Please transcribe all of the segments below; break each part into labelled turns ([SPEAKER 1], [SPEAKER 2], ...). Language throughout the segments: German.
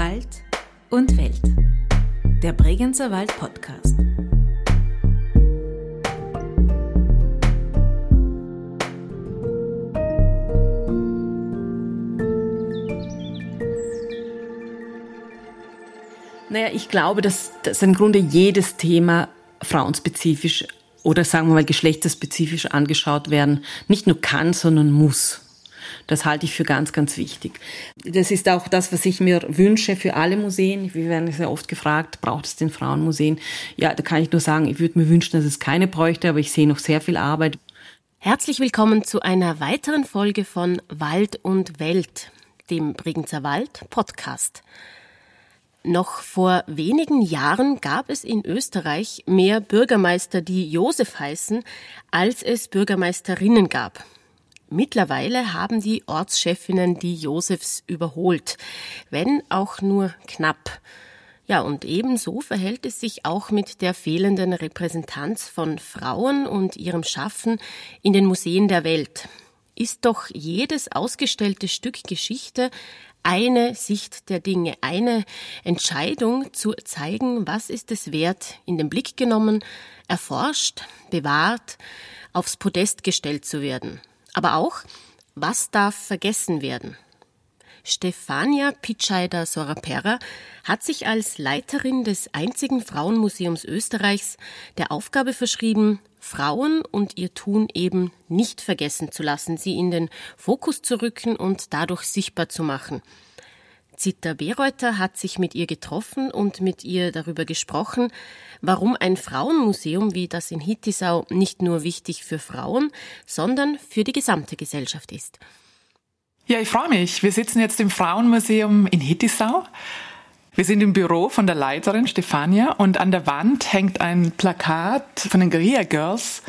[SPEAKER 1] Wald und Welt. Der Bregenzer Wald Podcast.
[SPEAKER 2] Naja, ich glaube, dass, dass im Grunde jedes Thema frauenspezifisch oder sagen wir mal geschlechterspezifisch angeschaut werden, nicht nur kann, sondern muss. Das halte ich für ganz, ganz wichtig. Das ist auch das, was ich mir wünsche für alle Museen. Wir werden sehr oft gefragt, braucht es den Frauenmuseen? Ja, da kann ich nur sagen, ich würde mir wünschen, dass es keine bräuchte, aber ich sehe noch sehr viel Arbeit.
[SPEAKER 1] Herzlich willkommen zu einer weiteren Folge von Wald und Welt, dem Bregenzer Wald Podcast. Noch vor wenigen Jahren gab es in Österreich mehr Bürgermeister, die Josef heißen, als es Bürgermeisterinnen gab. Mittlerweile haben die Ortschefinnen die Josefs überholt, wenn auch nur knapp. Ja, und ebenso verhält es sich auch mit der fehlenden Repräsentanz von Frauen und ihrem Schaffen in den Museen der Welt. Ist doch jedes ausgestellte Stück Geschichte eine Sicht der Dinge, eine Entscheidung zu zeigen, was ist es wert, in den Blick genommen, erforscht, bewahrt, aufs Podest gestellt zu werden. Aber auch, was darf vergessen werden? Stefania Pitscheider Sorapera hat sich als Leiterin des einzigen Frauenmuseums Österreichs der Aufgabe verschrieben, Frauen und ihr Tun eben nicht vergessen zu lassen, sie in den Fokus zu rücken und dadurch sichtbar zu machen. Zita Bereuter hat sich mit ihr getroffen und mit ihr darüber gesprochen, warum ein Frauenmuseum wie das in Hittisau nicht nur wichtig für Frauen, sondern für die gesamte Gesellschaft ist.
[SPEAKER 3] Ja, ich freue mich. Wir sitzen jetzt im Frauenmuseum in Hittisau. Wir sind im Büro von der Leiterin Stefania und an der Wand hängt ein Plakat von den Guerilla Girls.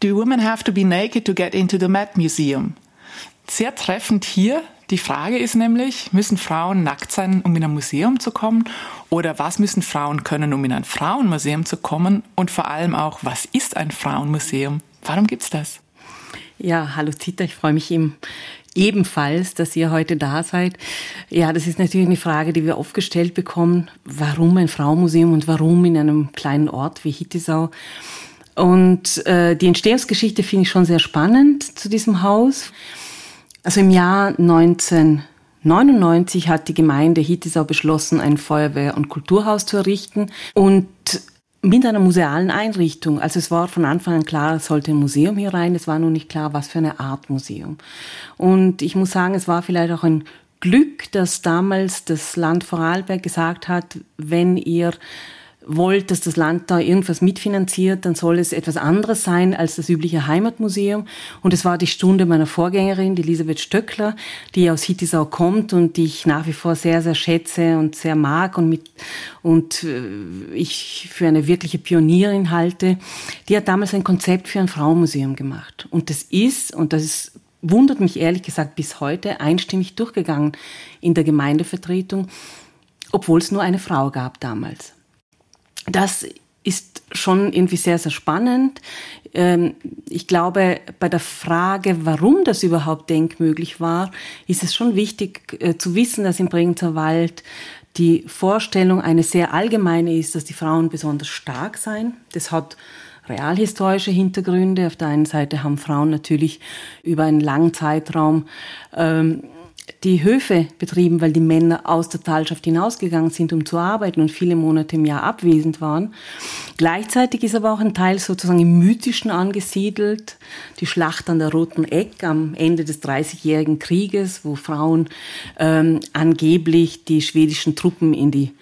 [SPEAKER 3] Do women have to be naked to get into the Met Museum? Sehr treffend hier. Die Frage ist nämlich, müssen Frauen nackt sein, um in ein Museum zu kommen? Oder was müssen Frauen können, um in ein Frauenmuseum zu kommen? Und vor allem auch, was ist ein Frauenmuseum? Warum gibt's das?
[SPEAKER 2] Ja, hallo Zita, ich freue mich im ebenfalls, dass ihr heute da seid. Ja, das ist natürlich eine Frage, die wir oft gestellt bekommen. Warum ein Frauenmuseum und warum in einem kleinen Ort wie Hittisau? Und äh, die Entstehungsgeschichte finde ich schon sehr spannend zu diesem Haus. Also im Jahr 1999 hat die Gemeinde Hittisau beschlossen, ein Feuerwehr- und Kulturhaus zu errichten. Und mit einer musealen Einrichtung. Also es war von Anfang an klar, es sollte ein Museum hier rein. Es war nur nicht klar, was für eine Art Museum. Und ich muss sagen, es war vielleicht auch ein Glück, dass damals das Land Vorarlberg gesagt hat, wenn ihr wollt, dass das Land da irgendwas mitfinanziert, dann soll es etwas anderes sein als das übliche Heimatmuseum. Und es war die Stunde meiner Vorgängerin, die Elisabeth Stöckler, die aus Hittisau kommt und die ich nach wie vor sehr, sehr schätze und sehr mag und mit, und äh, ich für eine wirkliche Pionierin halte. Die hat damals ein Konzept für ein Frauenmuseum gemacht. Und das ist, und das ist wundert mich ehrlich gesagt bis heute einstimmig durchgegangen in der Gemeindevertretung, obwohl es nur eine Frau gab damals das ist schon irgendwie sehr, sehr spannend. Ähm, ich glaube, bei der Frage, warum das überhaupt denkmöglich war, ist es schon wichtig äh, zu wissen, dass im Bregenzer Wald die Vorstellung eine sehr allgemeine ist, dass die Frauen besonders stark seien. Das hat realhistorische Hintergründe. Auf der einen Seite haben Frauen natürlich über einen langen Zeitraum ähm, die Höfe betrieben, weil die Männer aus der Talschaft hinausgegangen sind, um zu arbeiten und viele Monate im Jahr abwesend waren. Gleichzeitig ist aber auch ein Teil sozusagen im Mythischen angesiedelt. Die Schlacht an der Roten Eck am Ende des Dreißigjährigen Krieges, wo Frauen ähm, angeblich die schwedischen Truppen in die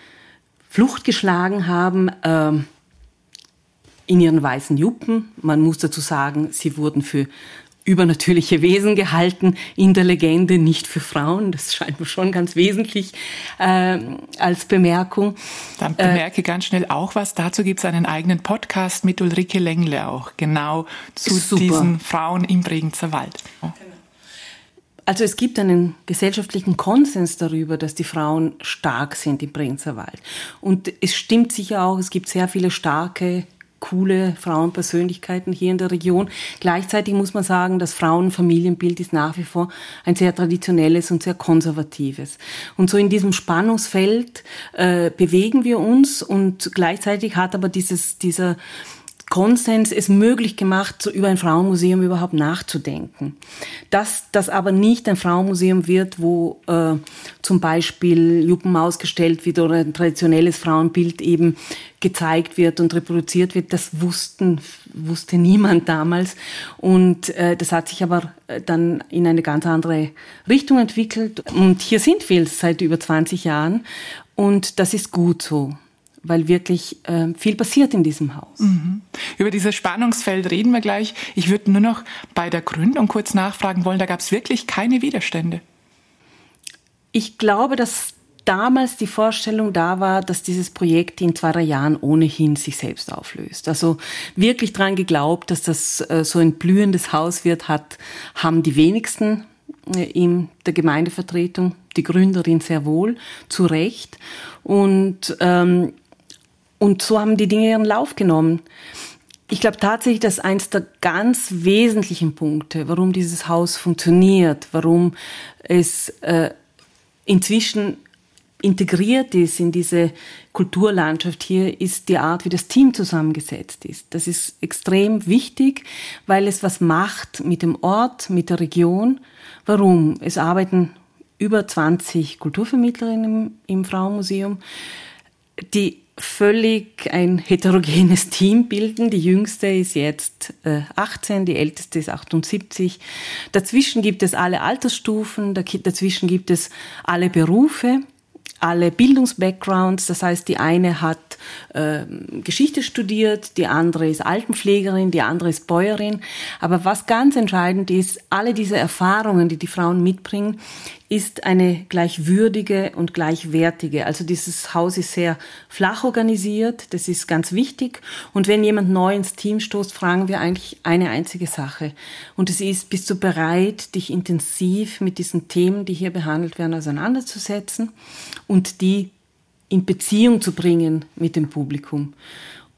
[SPEAKER 2] Flucht geschlagen haben. Ähm, in ihren weißen Juppen. Man muss dazu sagen, sie wurden für übernatürliche Wesen gehalten in der Legende, nicht für Frauen. Das scheint mir schon ganz wesentlich äh, als Bemerkung.
[SPEAKER 3] Dann äh, bemerke äh, ganz schnell auch was. Dazu gibt es einen eigenen Podcast mit Ulrike Lengle auch, genau zu super. diesen Frauen im Bregenzer Wald.
[SPEAKER 2] Also es gibt einen gesellschaftlichen Konsens darüber, dass die Frauen stark sind im Bregenzer Wald. Und es stimmt sicher auch, es gibt sehr viele starke coole Frauenpersönlichkeiten hier in der Region. Gleichzeitig muss man sagen, das Frauenfamilienbild ist nach wie vor ein sehr traditionelles und sehr konservatives. Und so in diesem Spannungsfeld äh, bewegen wir uns und gleichzeitig hat aber dieses, dieser Konsens es möglich gemacht, so über ein Frauenmuseum überhaupt nachzudenken. Dass das aber nicht ein Frauenmuseum wird, wo äh, zum Beispiel Juppen ausgestellt wird oder ein traditionelles Frauenbild eben gezeigt wird und reproduziert wird, das wussten, wusste niemand damals. Und äh, das hat sich aber äh, dann in eine ganz andere Richtung entwickelt. Und hier sind wir seit über 20 Jahren. Und das ist gut so weil wirklich äh, viel passiert in diesem Haus. Mhm.
[SPEAKER 3] Über dieses Spannungsfeld reden wir gleich. Ich würde nur noch bei der Gründung kurz nachfragen wollen, da gab es wirklich keine Widerstände.
[SPEAKER 2] Ich glaube, dass damals die Vorstellung da war, dass dieses Projekt in zwei, drei Jahren ohnehin sich selbst auflöst. Also wirklich dran geglaubt, dass das äh, so ein blühendes Haus wird, hat, haben die wenigsten äh, in der Gemeindevertretung, die Gründerin sehr wohl, zu Recht. Und ähm, und so haben die Dinge ihren Lauf genommen. Ich glaube tatsächlich, dass eins der ganz wesentlichen Punkte, warum dieses Haus funktioniert, warum es äh, inzwischen integriert ist in diese Kulturlandschaft hier, ist die Art, wie das Team zusammengesetzt ist. Das ist extrem wichtig, weil es was macht mit dem Ort, mit der Region. Warum? Es arbeiten über 20 Kulturvermittlerinnen im, im Frauenmuseum, die völlig ein heterogenes Team bilden. Die jüngste ist jetzt äh, 18, die älteste ist 78. Dazwischen gibt es alle Altersstufen, dazwischen gibt es alle Berufe alle Bildungsbackgrounds. Das heißt, die eine hat äh, Geschichte studiert, die andere ist Altenpflegerin, die andere ist Bäuerin. Aber was ganz entscheidend ist, alle diese Erfahrungen, die die Frauen mitbringen, ist eine gleichwürdige und gleichwertige. Also dieses Haus ist sehr flach organisiert, das ist ganz wichtig. Und wenn jemand neu ins Team stoßt, fragen wir eigentlich eine einzige Sache. Und es ist, bist du bereit, dich intensiv mit diesen Themen, die hier behandelt werden, auseinanderzusetzen und die in Beziehung zu bringen mit dem Publikum.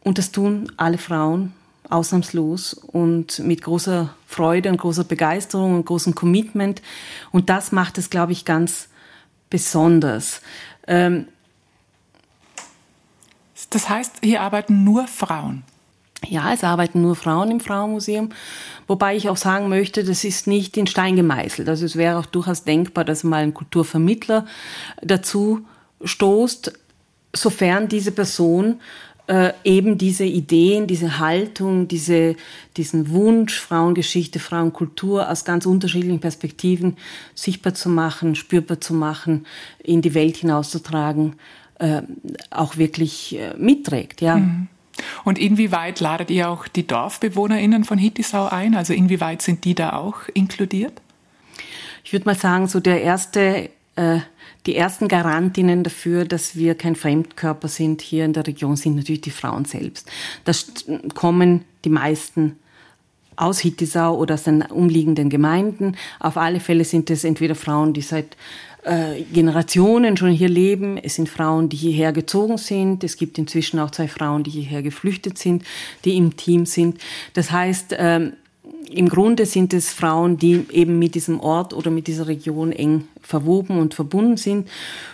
[SPEAKER 2] Und das tun alle Frauen ausnahmslos und mit großer Freude und großer Begeisterung und großem Commitment. Und das macht es, glaube ich, ganz besonders. Ähm
[SPEAKER 3] das heißt, hier arbeiten nur Frauen.
[SPEAKER 2] Ja, es arbeiten nur Frauen im Frauenmuseum, wobei ich auch sagen möchte, das ist nicht in Stein gemeißelt. Also es wäre auch durchaus denkbar, dass mal ein Kulturvermittler dazu stoßt, sofern diese Person äh, eben diese Ideen, diese Haltung, diese, diesen Wunsch, Frauengeschichte, Frauenkultur aus ganz unterschiedlichen Perspektiven sichtbar zu machen, spürbar zu machen, in die Welt hinauszutragen, äh, auch wirklich äh, mitträgt, ja. Mhm.
[SPEAKER 3] Und inwieweit ladet ihr auch die DorfbewohnerInnen von Hittisau ein? Also inwieweit sind die da auch inkludiert?
[SPEAKER 2] Ich würde mal sagen, so der erste äh, die ersten Garantinnen dafür, dass wir kein Fremdkörper sind hier in der Region, sind natürlich die Frauen selbst. Da kommen die meisten aus Hittisau oder aus den umliegenden Gemeinden. Auf alle Fälle sind es entweder Frauen, die seit äh, Generationen schon hier leben. Es sind Frauen, die hierher gezogen sind. Es gibt inzwischen auch zwei Frauen, die hierher geflüchtet sind, die im Team sind. Das heißt, ähm, im Grunde sind es Frauen, die eben mit diesem Ort oder mit dieser Region eng verwoben und verbunden sind.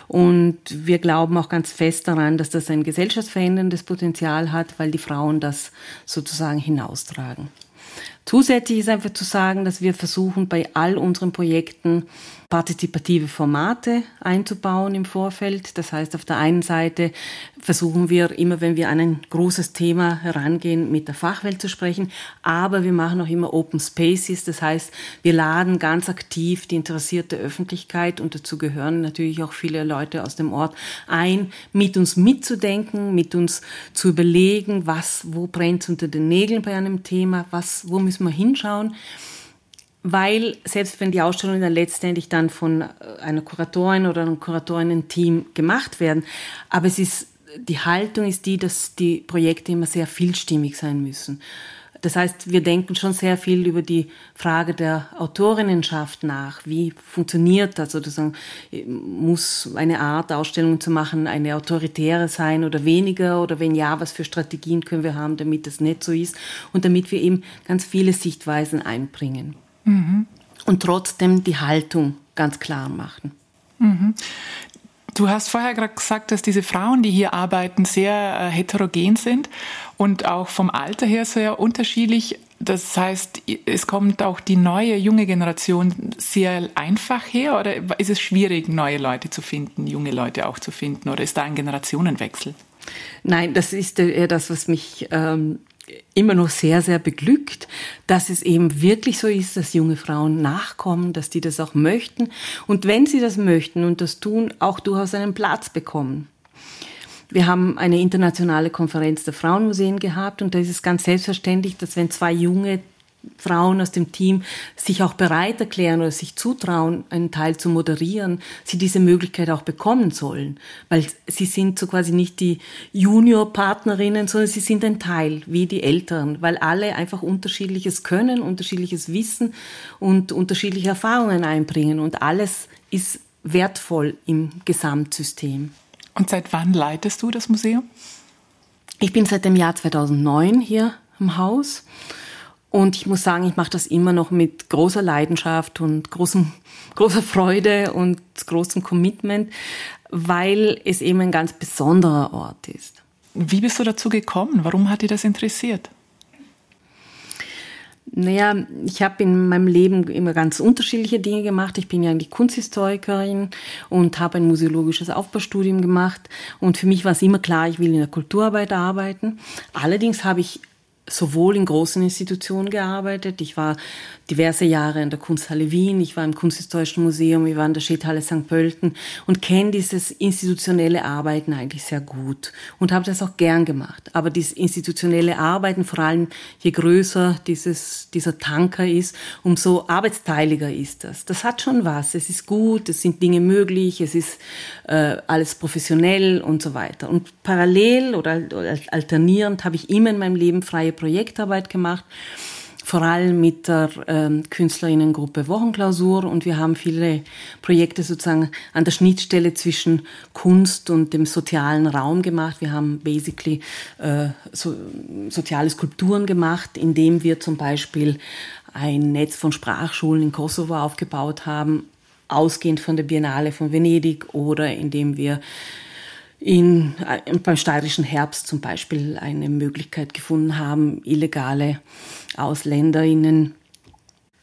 [SPEAKER 2] Und wir glauben auch ganz fest daran, dass das ein gesellschaftsveränderndes Potenzial hat, weil die Frauen das sozusagen hinaustragen. Zusätzlich ist einfach zu sagen, dass wir versuchen, bei all unseren Projekten partizipative Formate einzubauen im Vorfeld. Das heißt, auf der einen Seite versuchen wir immer, wenn wir an ein großes Thema herangehen, mit der Fachwelt zu sprechen, aber wir machen auch immer Open Spaces. Das heißt, wir laden ganz aktiv die interessierte Öffentlichkeit und dazu gehören natürlich auch viele Leute aus dem Ort ein, mit uns mitzudenken, mit uns zu überlegen, was, wo brennt unter den Nägeln bei einem Thema, was, wo müssen wir hinschauen weil selbst wenn die Ausstellungen dann letztendlich dann von äh, einer Kuratorin oder einem Kuratorinnen-Team gemacht werden, aber es ist, die Haltung ist die, dass die Projekte immer sehr vielstimmig sein müssen. Das heißt, wir denken schon sehr viel über die Frage der Autorinnenschaft nach. Wie funktioniert das? Sozusagen, muss eine Art Ausstellung zu machen eine autoritäre sein oder weniger? Oder wenn ja, was für Strategien können wir haben, damit das nicht so ist? Und damit wir eben ganz viele Sichtweisen einbringen. Mhm. Und trotzdem die Haltung ganz klar machen. Mhm.
[SPEAKER 3] Du hast vorher gerade gesagt, dass diese Frauen, die hier arbeiten, sehr äh, heterogen sind und auch vom Alter her sehr unterschiedlich. Das heißt, es kommt auch die neue, junge Generation sehr einfach her oder ist es schwierig, neue Leute zu finden, junge Leute auch zu finden oder ist da ein Generationenwechsel?
[SPEAKER 2] Nein, das ist eher das, was mich ähm, immer noch sehr, sehr beglückt, dass es eben wirklich so ist, dass junge Frauen nachkommen, dass die das auch möchten und wenn sie das möchten und das tun, auch durchaus einen Platz bekommen. Wir haben eine internationale Konferenz der Frauenmuseen gehabt und da ist es ganz selbstverständlich, dass wenn zwei junge Frauen aus dem Team sich auch bereit erklären oder sich zutrauen, einen Teil zu moderieren, sie diese Möglichkeit auch bekommen sollen. Weil sie sind so quasi nicht die Junior-Partnerinnen, sondern sie sind ein Teil, wie die Älteren, weil alle einfach unterschiedliches können, unterschiedliches Wissen und unterschiedliche Erfahrungen einbringen und alles ist wertvoll im Gesamtsystem.
[SPEAKER 3] Und seit wann leitest du das Museum?
[SPEAKER 2] Ich bin seit dem Jahr 2009 hier im Haus und ich muss sagen, ich mache das immer noch mit großer Leidenschaft und großem, großer Freude und großem Commitment, weil es eben ein ganz besonderer Ort ist.
[SPEAKER 3] Wie bist du dazu gekommen? Warum hat dich das interessiert?
[SPEAKER 2] Naja, ich habe in meinem Leben immer ganz unterschiedliche Dinge gemacht. Ich bin ja eigentlich Kunsthistorikerin und habe ein museologisches Aufbaustudium gemacht. Und für mich war es immer klar, ich will in der Kulturarbeit arbeiten. Allerdings habe ich sowohl in großen Institutionen gearbeitet. Ich war diverse Jahre in der Kunsthalle Wien, ich war im Kunsthistorischen Museum, ich war in der Schädhalle St. Pölten und kenne dieses institutionelle Arbeiten eigentlich sehr gut und habe das auch gern gemacht. Aber dieses institutionelle Arbeiten, vor allem je größer dieses, dieser Tanker ist, umso arbeitsteiliger ist das. Das hat schon was. Es ist gut, es sind Dinge möglich, es ist äh, alles professionell und so weiter. Und parallel oder, alternierend habe ich immer in meinem Leben freie Projektarbeit gemacht vor allem mit der ähm, Künstlerinnengruppe Wochenklausur und wir haben viele Projekte sozusagen an der Schnittstelle zwischen Kunst und dem sozialen Raum gemacht. Wir haben basically äh, so, soziale Skulpturen gemacht, indem wir zum Beispiel ein Netz von Sprachschulen in Kosovo aufgebaut haben, ausgehend von der Biennale von Venedig oder indem wir in, äh, beim steirischen Herbst zum Beispiel eine Möglichkeit gefunden haben, illegale AusländerInnen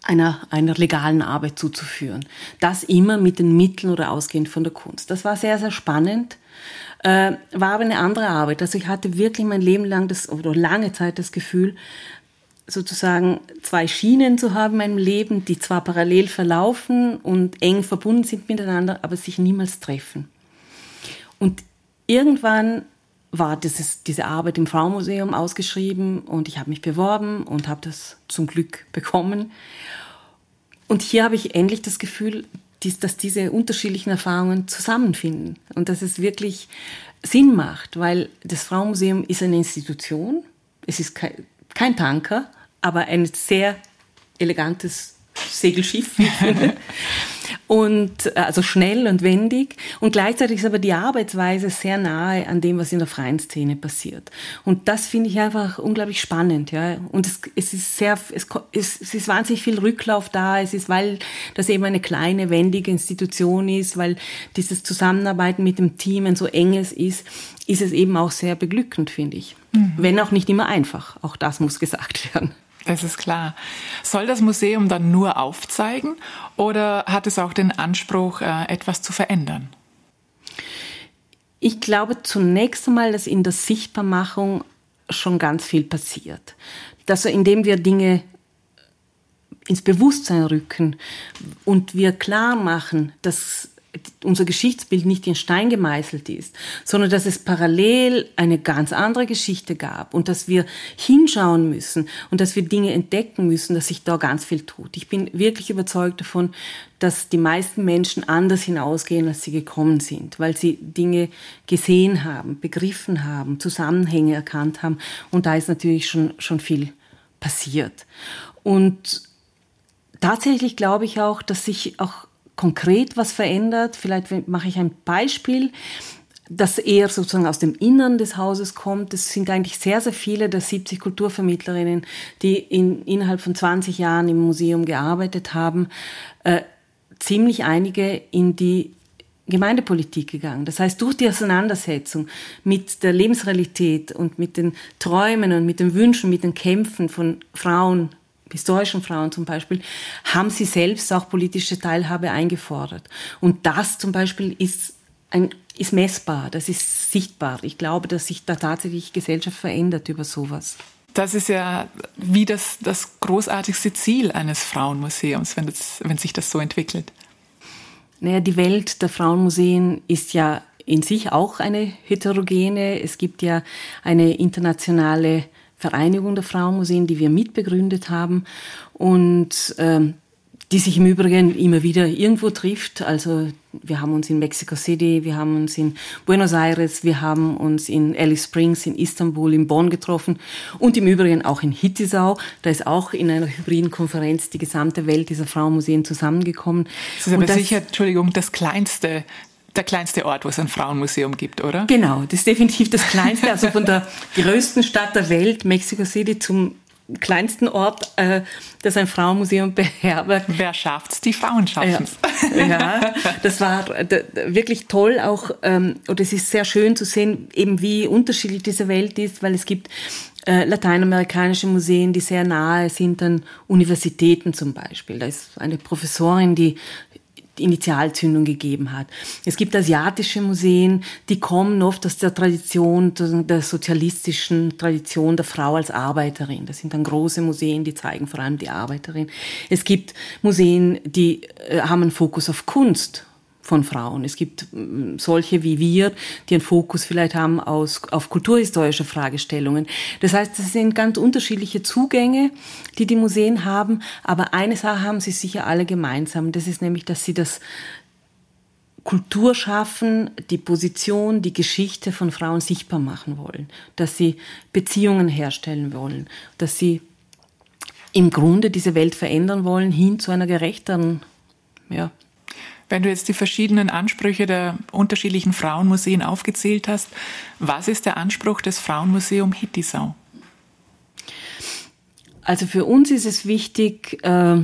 [SPEAKER 2] einer, einer legalen Arbeit zuzuführen. Das immer mit den Mitteln oder ausgehend von der Kunst. Das war sehr, sehr spannend. Äh, war aber eine andere Arbeit. Also ich hatte wirklich mein Leben lang das, oder lange Zeit das Gefühl, sozusagen zwei Schienen zu haben in meinem Leben, die zwar parallel verlaufen und eng verbunden sind miteinander, aber sich niemals treffen. Und irgendwann war dieses, diese Arbeit im Frauenmuseum ausgeschrieben und ich habe mich beworben und habe das zum Glück bekommen. Und hier habe ich endlich das Gefühl, dass diese unterschiedlichen Erfahrungen zusammenfinden und dass es wirklich Sinn macht, weil das Frauenmuseum ist eine Institution, es ist kein, kein Tanker, aber ein sehr elegantes Segelschiff. und äh, also schnell und wendig und gleichzeitig ist aber die Arbeitsweise sehr nahe an dem, was in der freien Szene passiert. Und das finde ich einfach unglaublich spannend, ja. Und es, es ist sehr, es, es ist wahnsinnig viel Rücklauf da. Es ist, weil das eben eine kleine, wendige Institution ist, weil dieses Zusammenarbeiten mit dem Team ein so enges ist, ist es eben auch sehr beglückend, finde ich. Mhm. Wenn auch nicht immer einfach. Auch das muss gesagt werden.
[SPEAKER 3] Das ist klar. Soll das Museum dann nur aufzeigen oder hat es auch den Anspruch, äh, etwas zu verändern?
[SPEAKER 2] Ich glaube zunächst einmal, dass in der Sichtbarmachung schon ganz viel passiert. Dass indem wir Dinge ins Bewusstsein rücken und wir klar machen, dass unser Geschichtsbild nicht in Stein gemeißelt ist, sondern dass es parallel eine ganz andere Geschichte gab und dass wir hinschauen müssen und dass wir Dinge entdecken müssen, dass sich da ganz viel tut. Ich bin wirklich überzeugt davon, dass die meisten Menschen anders hinausgehen, als sie gekommen sind, weil sie Dinge gesehen haben, begriffen haben, Zusammenhänge erkannt haben und da ist natürlich schon, schon viel passiert. Und tatsächlich glaube ich auch, dass sich auch konkret was verändert. Vielleicht mache ich ein Beispiel das eher sozusagen aus dem Innern des Hauses kommt. Es sind eigentlich sehr, sehr viele der 70 Kulturvermittlerinnen, die in, innerhalb von 20 Jahren im Museum gearbeitet haben, äh, ziemlich einige in die Gemeindepolitik gegangen. Das heißt, durch die Auseinandersetzung mit der Lebensrealität und mit den Träumen und mit den Wünschen, mit den Kämpfen von Frauen, historischen Frauen zum Beispiel, haben sie selbst auch politische Teilhabe eingefordert. Und das zum Beispiel ist ein, ist messbar, das ist sichtbar. Ich glaube, dass sich da tatsächlich Gesellschaft verändert über sowas.
[SPEAKER 3] Das ist ja wie das, das großartigste Ziel eines Frauenmuseums, wenn, das, wenn sich das so entwickelt.
[SPEAKER 2] Naja, die Welt der Frauenmuseen ist ja in sich auch eine heterogene. Es gibt ja eine internationale Vereinigung der Frauenmuseen, die wir mitbegründet haben. Und ähm, die sich im Übrigen immer wieder irgendwo trifft. Also wir haben uns in Mexico City, wir haben uns in Buenos Aires, wir haben uns in Alice Springs, in Istanbul, in Bonn getroffen und im Übrigen auch in Hittisau. Da ist auch in einer hybriden Konferenz die gesamte Welt dieser Frauenmuseen zusammengekommen.
[SPEAKER 3] Das ist aber das, sicher, Entschuldigung, das kleinste der kleinste Ort, wo es ein Frauenmuseum gibt, oder?
[SPEAKER 2] Genau, das ist definitiv das kleinste. Also von der größten Stadt der Welt, Mexico City, zum kleinsten Ort, äh, das ein Frauenmuseum beherbergt.
[SPEAKER 3] Wer schafft's? Die Frauen schaffen's.
[SPEAKER 2] Ja, ja das war wirklich toll auch, ähm, und es ist sehr schön zu sehen, eben wie unterschiedlich diese Welt ist, weil es gibt äh, lateinamerikanische Museen, die sehr nahe sind an Universitäten zum Beispiel. Da ist eine Professorin, die Initialzündung gegeben hat. Es gibt asiatische Museen, die kommen oft aus der Tradition, der sozialistischen Tradition der Frau als Arbeiterin. Das sind dann große Museen, die zeigen vor allem die Arbeiterin. Es gibt Museen, die äh, haben einen Fokus auf Kunst von Frauen. Es gibt mm, solche wie wir, die einen Fokus vielleicht haben aus, auf kulturhistorische Fragestellungen. Das heißt, es sind ganz unterschiedliche Zugänge, die die Museen haben, aber eine Sache haben sie sicher alle gemeinsam. Das ist nämlich, dass sie das Kultur schaffen, die Position, die Geschichte von Frauen sichtbar machen wollen, dass sie Beziehungen herstellen wollen, dass sie im Grunde diese Welt verändern wollen hin zu einer gerechteren ja,
[SPEAKER 3] wenn du jetzt die verschiedenen Ansprüche der unterschiedlichen Frauenmuseen aufgezählt hast, was ist der Anspruch des Frauenmuseum Hittisau?
[SPEAKER 2] Also für uns ist es wichtig, äh,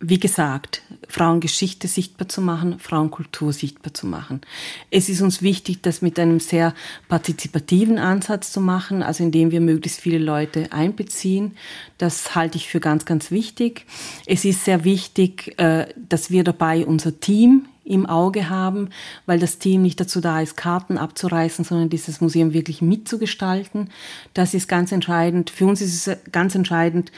[SPEAKER 2] wie gesagt, Frauengeschichte sichtbar zu machen, Frauenkultur sichtbar zu machen. Es ist uns wichtig, das mit einem sehr partizipativen Ansatz zu machen, also indem wir möglichst viele Leute einbeziehen. Das halte ich für ganz, ganz wichtig. Es ist sehr wichtig, äh, dass wir dabei unser Team im Auge haben, weil das Team nicht dazu da ist, Karten abzureißen, sondern dieses Museum wirklich mitzugestalten. Das ist ganz entscheidend. Für uns ist es ganz entscheidend,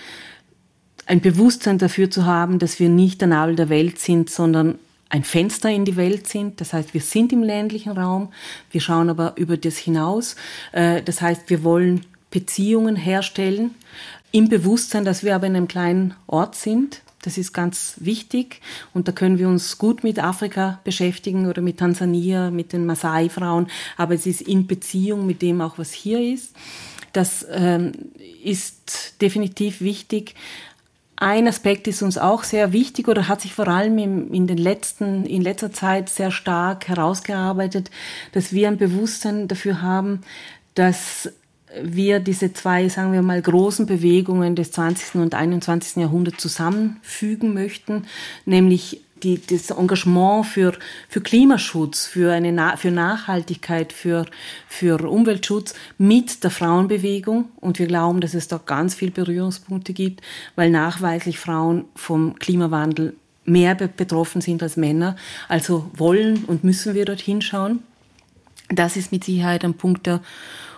[SPEAKER 2] ein Bewusstsein dafür zu haben, dass wir nicht der Nabel der Welt sind, sondern ein Fenster in die Welt sind. Das heißt, wir sind im ländlichen Raum, wir schauen aber über das hinaus. Äh, das heißt, wir wollen Beziehungen herstellen im Bewusstsein, dass wir aber in einem kleinen Ort sind. Das ist ganz wichtig und da können wir uns gut mit Afrika beschäftigen oder mit Tansania, mit den Maasai-Frauen, aber es ist in Beziehung mit dem auch, was hier ist. Das ähm, ist definitiv wichtig. Ein Aspekt ist uns auch sehr wichtig oder hat sich vor allem in, den letzten, in letzter Zeit sehr stark herausgearbeitet, dass wir ein Bewusstsein dafür haben, dass wir diese zwei, sagen wir mal, großen Bewegungen des 20. und 21. Jahrhunderts zusammenfügen möchten, nämlich die, das Engagement für, für Klimaschutz, für, eine, für Nachhaltigkeit, für, für Umweltschutz mit der Frauenbewegung. Und wir glauben, dass es da ganz viele Berührungspunkte gibt, weil nachweislich Frauen vom Klimawandel mehr betroffen sind als Männer. Also wollen und müssen wir dort hinschauen. Das ist mit Sicherheit ein Punkt, der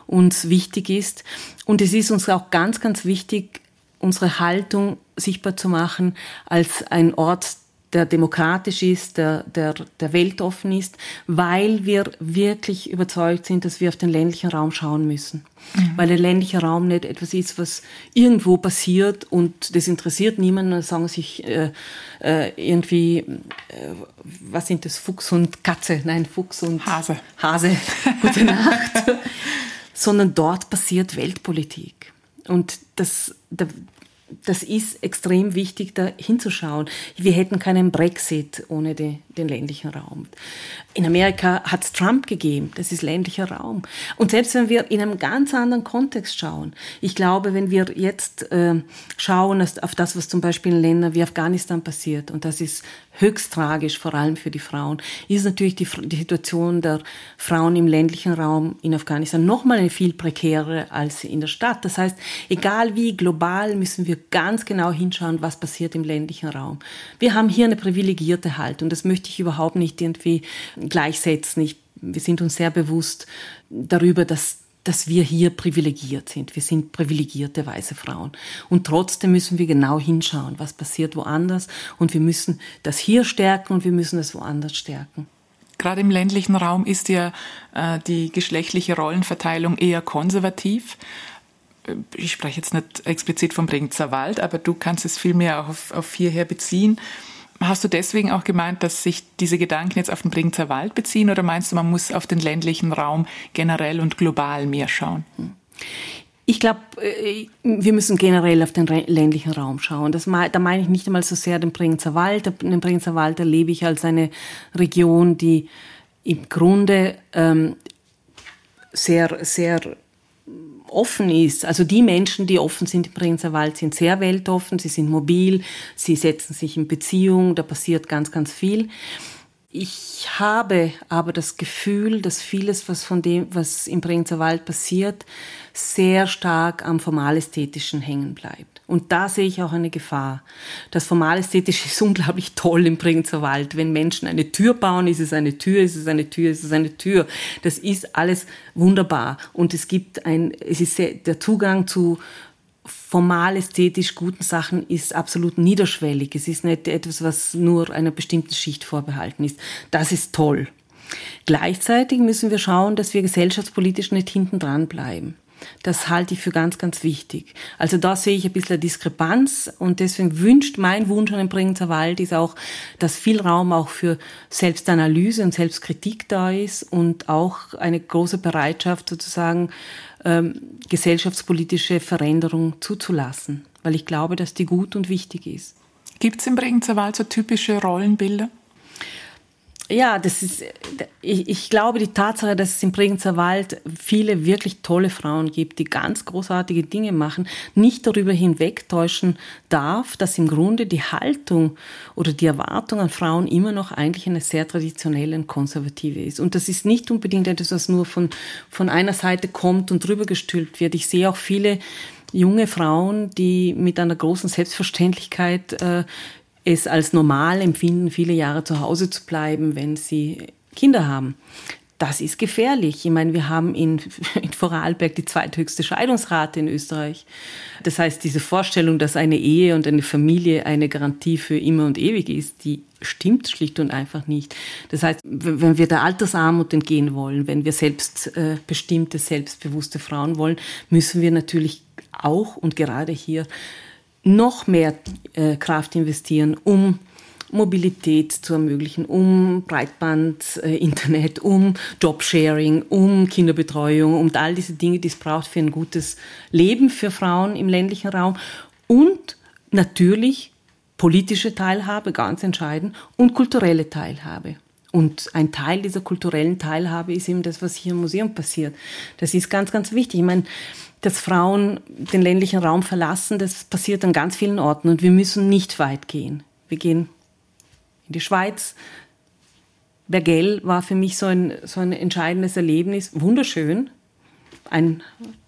[SPEAKER 2] uns wichtig ist. Und es ist uns auch ganz, ganz wichtig, unsere Haltung sichtbar zu machen als ein Ort der demokratisch ist, der, der, der weltoffen ist, weil wir wirklich überzeugt sind, dass wir auf den ländlichen Raum schauen müssen. Mhm. Weil der ländliche Raum nicht etwas ist, was irgendwo passiert und das interessiert niemanden, dann sagen sich äh, äh, irgendwie, äh, was sind das, Fuchs und Katze? Nein, Fuchs und
[SPEAKER 3] Hase.
[SPEAKER 2] Hase, gute Nacht. Sondern dort passiert Weltpolitik. Und das das ist extrem wichtig, da hinzuschauen. Wir hätten keinen Brexit ohne die, den ländlichen Raum. In Amerika hat es Trump gegeben, das ist ländlicher Raum. Und selbst wenn wir in einem ganz anderen Kontext schauen, ich glaube, wenn wir jetzt äh, schauen auf das, was zum Beispiel in Ländern wie Afghanistan passiert, und das ist höchst tragisch, vor allem für die Frauen, ist natürlich die, die Situation der Frauen im ländlichen Raum in Afghanistan nochmal eine viel prekärere als in der Stadt. Das heißt, egal wie global müssen wir ganz genau hinschauen, was passiert im ländlichen Raum. Wir haben hier eine privilegierte Haltung. Das möchte ich überhaupt nicht irgendwie gleichsetzen. Ich, wir sind uns sehr bewusst darüber, dass dass wir hier privilegiert sind. Wir sind privilegierte weiße Frauen. Und trotzdem müssen wir genau hinschauen, was passiert woanders. Und wir müssen das hier stärken und wir müssen das woanders stärken.
[SPEAKER 3] Gerade im ländlichen Raum ist ja äh, die geschlechtliche Rollenverteilung eher konservativ. Äh, ich spreche jetzt nicht explizit vom Bregenzer Wald, aber du kannst es viel mehr auf, auf hierher beziehen. Hast du deswegen auch gemeint, dass sich diese Gedanken jetzt auf den Bregenzer Wald beziehen oder meinst du, man muss auf den ländlichen Raum generell und global mehr schauen?
[SPEAKER 2] Ich glaube, äh, wir müssen generell auf den ländlichen Raum schauen. Das, da meine ich nicht einmal so sehr den Bregenzer Wald. Den Bregenzer Wald erlebe ich als eine Region, die im Grunde ähm, sehr, sehr offen ist. Also die Menschen, die offen sind im Bregenzer Wald, sind sehr weltoffen, sie sind mobil, sie setzen sich in Beziehung, da passiert ganz, ganz viel. Ich habe aber das Gefühl, dass vieles, was von dem, was im Bregenzer Wald passiert, sehr stark am Formalästhetischen hängen bleibt. Und da sehe ich auch eine Gefahr. Das Formalästhetische ist unglaublich toll im Bregenzer Wald. Wenn Menschen eine Tür bauen, ist es eine Tür, ist es eine Tür, ist es eine Tür. Das ist alles wunderbar. Und es gibt ein, es ist sehr, der Zugang zu formal ästhetisch guten Sachen ist absolut niederschwellig. Es ist nicht etwas, was nur einer bestimmten Schicht vorbehalten ist. Das ist toll. Gleichzeitig müssen wir schauen, dass wir gesellschaftspolitisch nicht hinten dran bleiben. Das halte ich für ganz, ganz wichtig. Also da sehe ich ein bisschen eine Diskrepanz und deswegen wünscht mein Wunsch an den Bregenzer Wald ist auch, dass viel Raum auch für Selbstanalyse und Selbstkritik da ist und auch eine große Bereitschaft sozusagen ähm, gesellschaftspolitische Veränderung zuzulassen, weil ich glaube, dass die gut und wichtig ist.
[SPEAKER 3] Gibt es im Bregenzer Wald so typische Rollenbilder?
[SPEAKER 2] Ja, das ist, ich, ich glaube, die Tatsache, dass es im Bregenzer Wald viele wirklich tolle Frauen gibt, die ganz großartige Dinge machen, nicht darüber hinwegtäuschen darf, dass im Grunde die Haltung oder die Erwartung an Frauen immer noch eigentlich eine sehr traditionelle und konservative ist. Und das ist nicht unbedingt etwas, was nur von, von einer Seite kommt und drüber gestülpt wird. Ich sehe auch viele junge Frauen, die mit einer großen Selbstverständlichkeit äh, es als normal empfinden, viele Jahre zu Hause zu bleiben, wenn sie Kinder haben. Das ist gefährlich. Ich meine, wir haben in, in Vorarlberg die zweithöchste Scheidungsrate in Österreich. Das heißt, diese Vorstellung, dass eine Ehe und eine Familie eine Garantie für immer und ewig ist, die stimmt schlicht und einfach nicht. Das heißt, wenn wir der Altersarmut entgehen wollen, wenn wir selbstbestimmte, selbstbewusste Frauen wollen, müssen wir natürlich auch und gerade hier noch mehr äh, Kraft investieren, um Mobilität zu ermöglichen, um Breitband, äh, Internet, um Jobsharing, um Kinderbetreuung, um all diese Dinge, die es braucht für ein gutes Leben für Frauen im ländlichen Raum und natürlich politische Teilhabe, ganz entscheidend, und kulturelle Teilhabe. Und ein Teil dieser kulturellen Teilhabe ist eben das, was hier im Museum passiert. Das ist ganz, ganz wichtig. Ich meine, dass Frauen den ländlichen Raum verlassen, das passiert an ganz vielen Orten und wir müssen nicht weit gehen. Wir gehen in die Schweiz. Bergell war für mich so ein, so ein entscheidendes Erlebnis. Wunderschön. Ein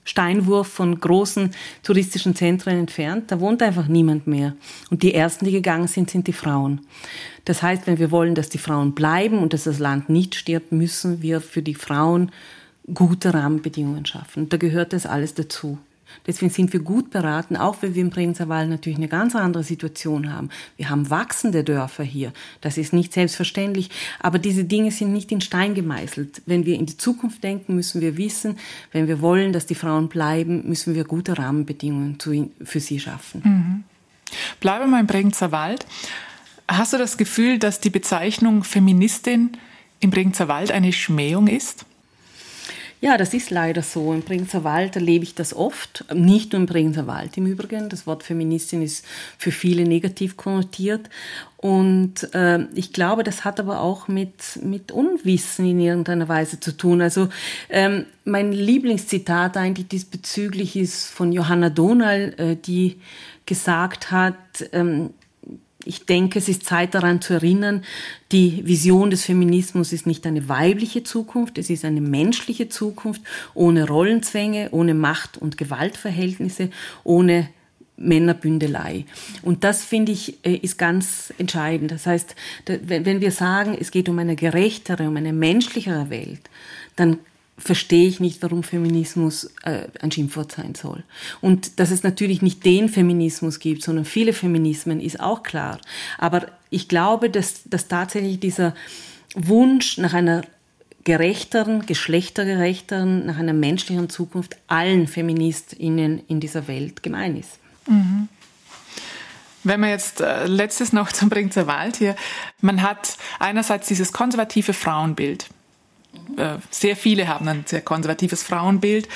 [SPEAKER 2] Steinwurf von großen touristischen Zentren entfernt. Da wohnt einfach niemand mehr. Und die ersten, die gegangen sind, sind die Frauen. Das heißt, wenn wir wollen, dass die Frauen bleiben und dass das Land nicht stirbt, müssen wir für die Frauen gute Rahmenbedingungen schaffen. Da gehört das alles dazu. Deswegen sind wir gut beraten, auch wenn wir im Bregenzer Wald natürlich eine ganz andere Situation haben. Wir haben wachsende Dörfer hier. Das ist nicht selbstverständlich. Aber diese Dinge sind nicht in Stein gemeißelt. Wenn wir in die Zukunft denken, müssen wir wissen, wenn wir wollen, dass die Frauen bleiben, müssen wir gute Rahmenbedingungen für sie schaffen.
[SPEAKER 3] Mhm. Bleiben wir im Bregenzer Wald. Hast du das Gefühl, dass die Bezeichnung Feministin im Bregenzer Wald eine Schmähung ist?
[SPEAKER 2] Ja, das ist leider so. Im Bregenzer Wald erlebe ich das oft. Nicht nur im Bregenzer Wald im Übrigen. Das Wort Feministin ist für viele negativ konnotiert. Und äh, ich glaube, das hat aber auch mit, mit Unwissen in irgendeiner Weise zu tun. Also ähm, mein Lieblingszitat eigentlich diesbezüglich ist von Johanna Donal, äh, die gesagt hat, ähm, ich denke, es ist Zeit daran zu erinnern, die Vision des Feminismus ist nicht eine weibliche Zukunft, es ist eine menschliche Zukunft ohne Rollenzwänge, ohne Macht- und Gewaltverhältnisse, ohne Männerbündelei. Und das finde ich äh, ist ganz entscheidend. Das heißt, wenn wir sagen, es geht um eine gerechtere, um eine menschlichere Welt, dann verstehe ich nicht, warum Feminismus äh, ein Schimpfwort sein soll. Und dass es natürlich nicht den Feminismus gibt, sondern viele Feminismen, ist auch klar. Aber ich glaube, dass, dass tatsächlich dieser Wunsch nach einer gerechteren, geschlechtergerechteren, nach einer menschlichen Zukunft allen Feministinnen in dieser Welt gemein ist. Mhm.
[SPEAKER 3] Wenn man jetzt äh, letztes noch zum Bringzer Wald hier, man hat einerseits dieses konservative Frauenbild, sehr viele haben ein sehr konservatives Frauenbild,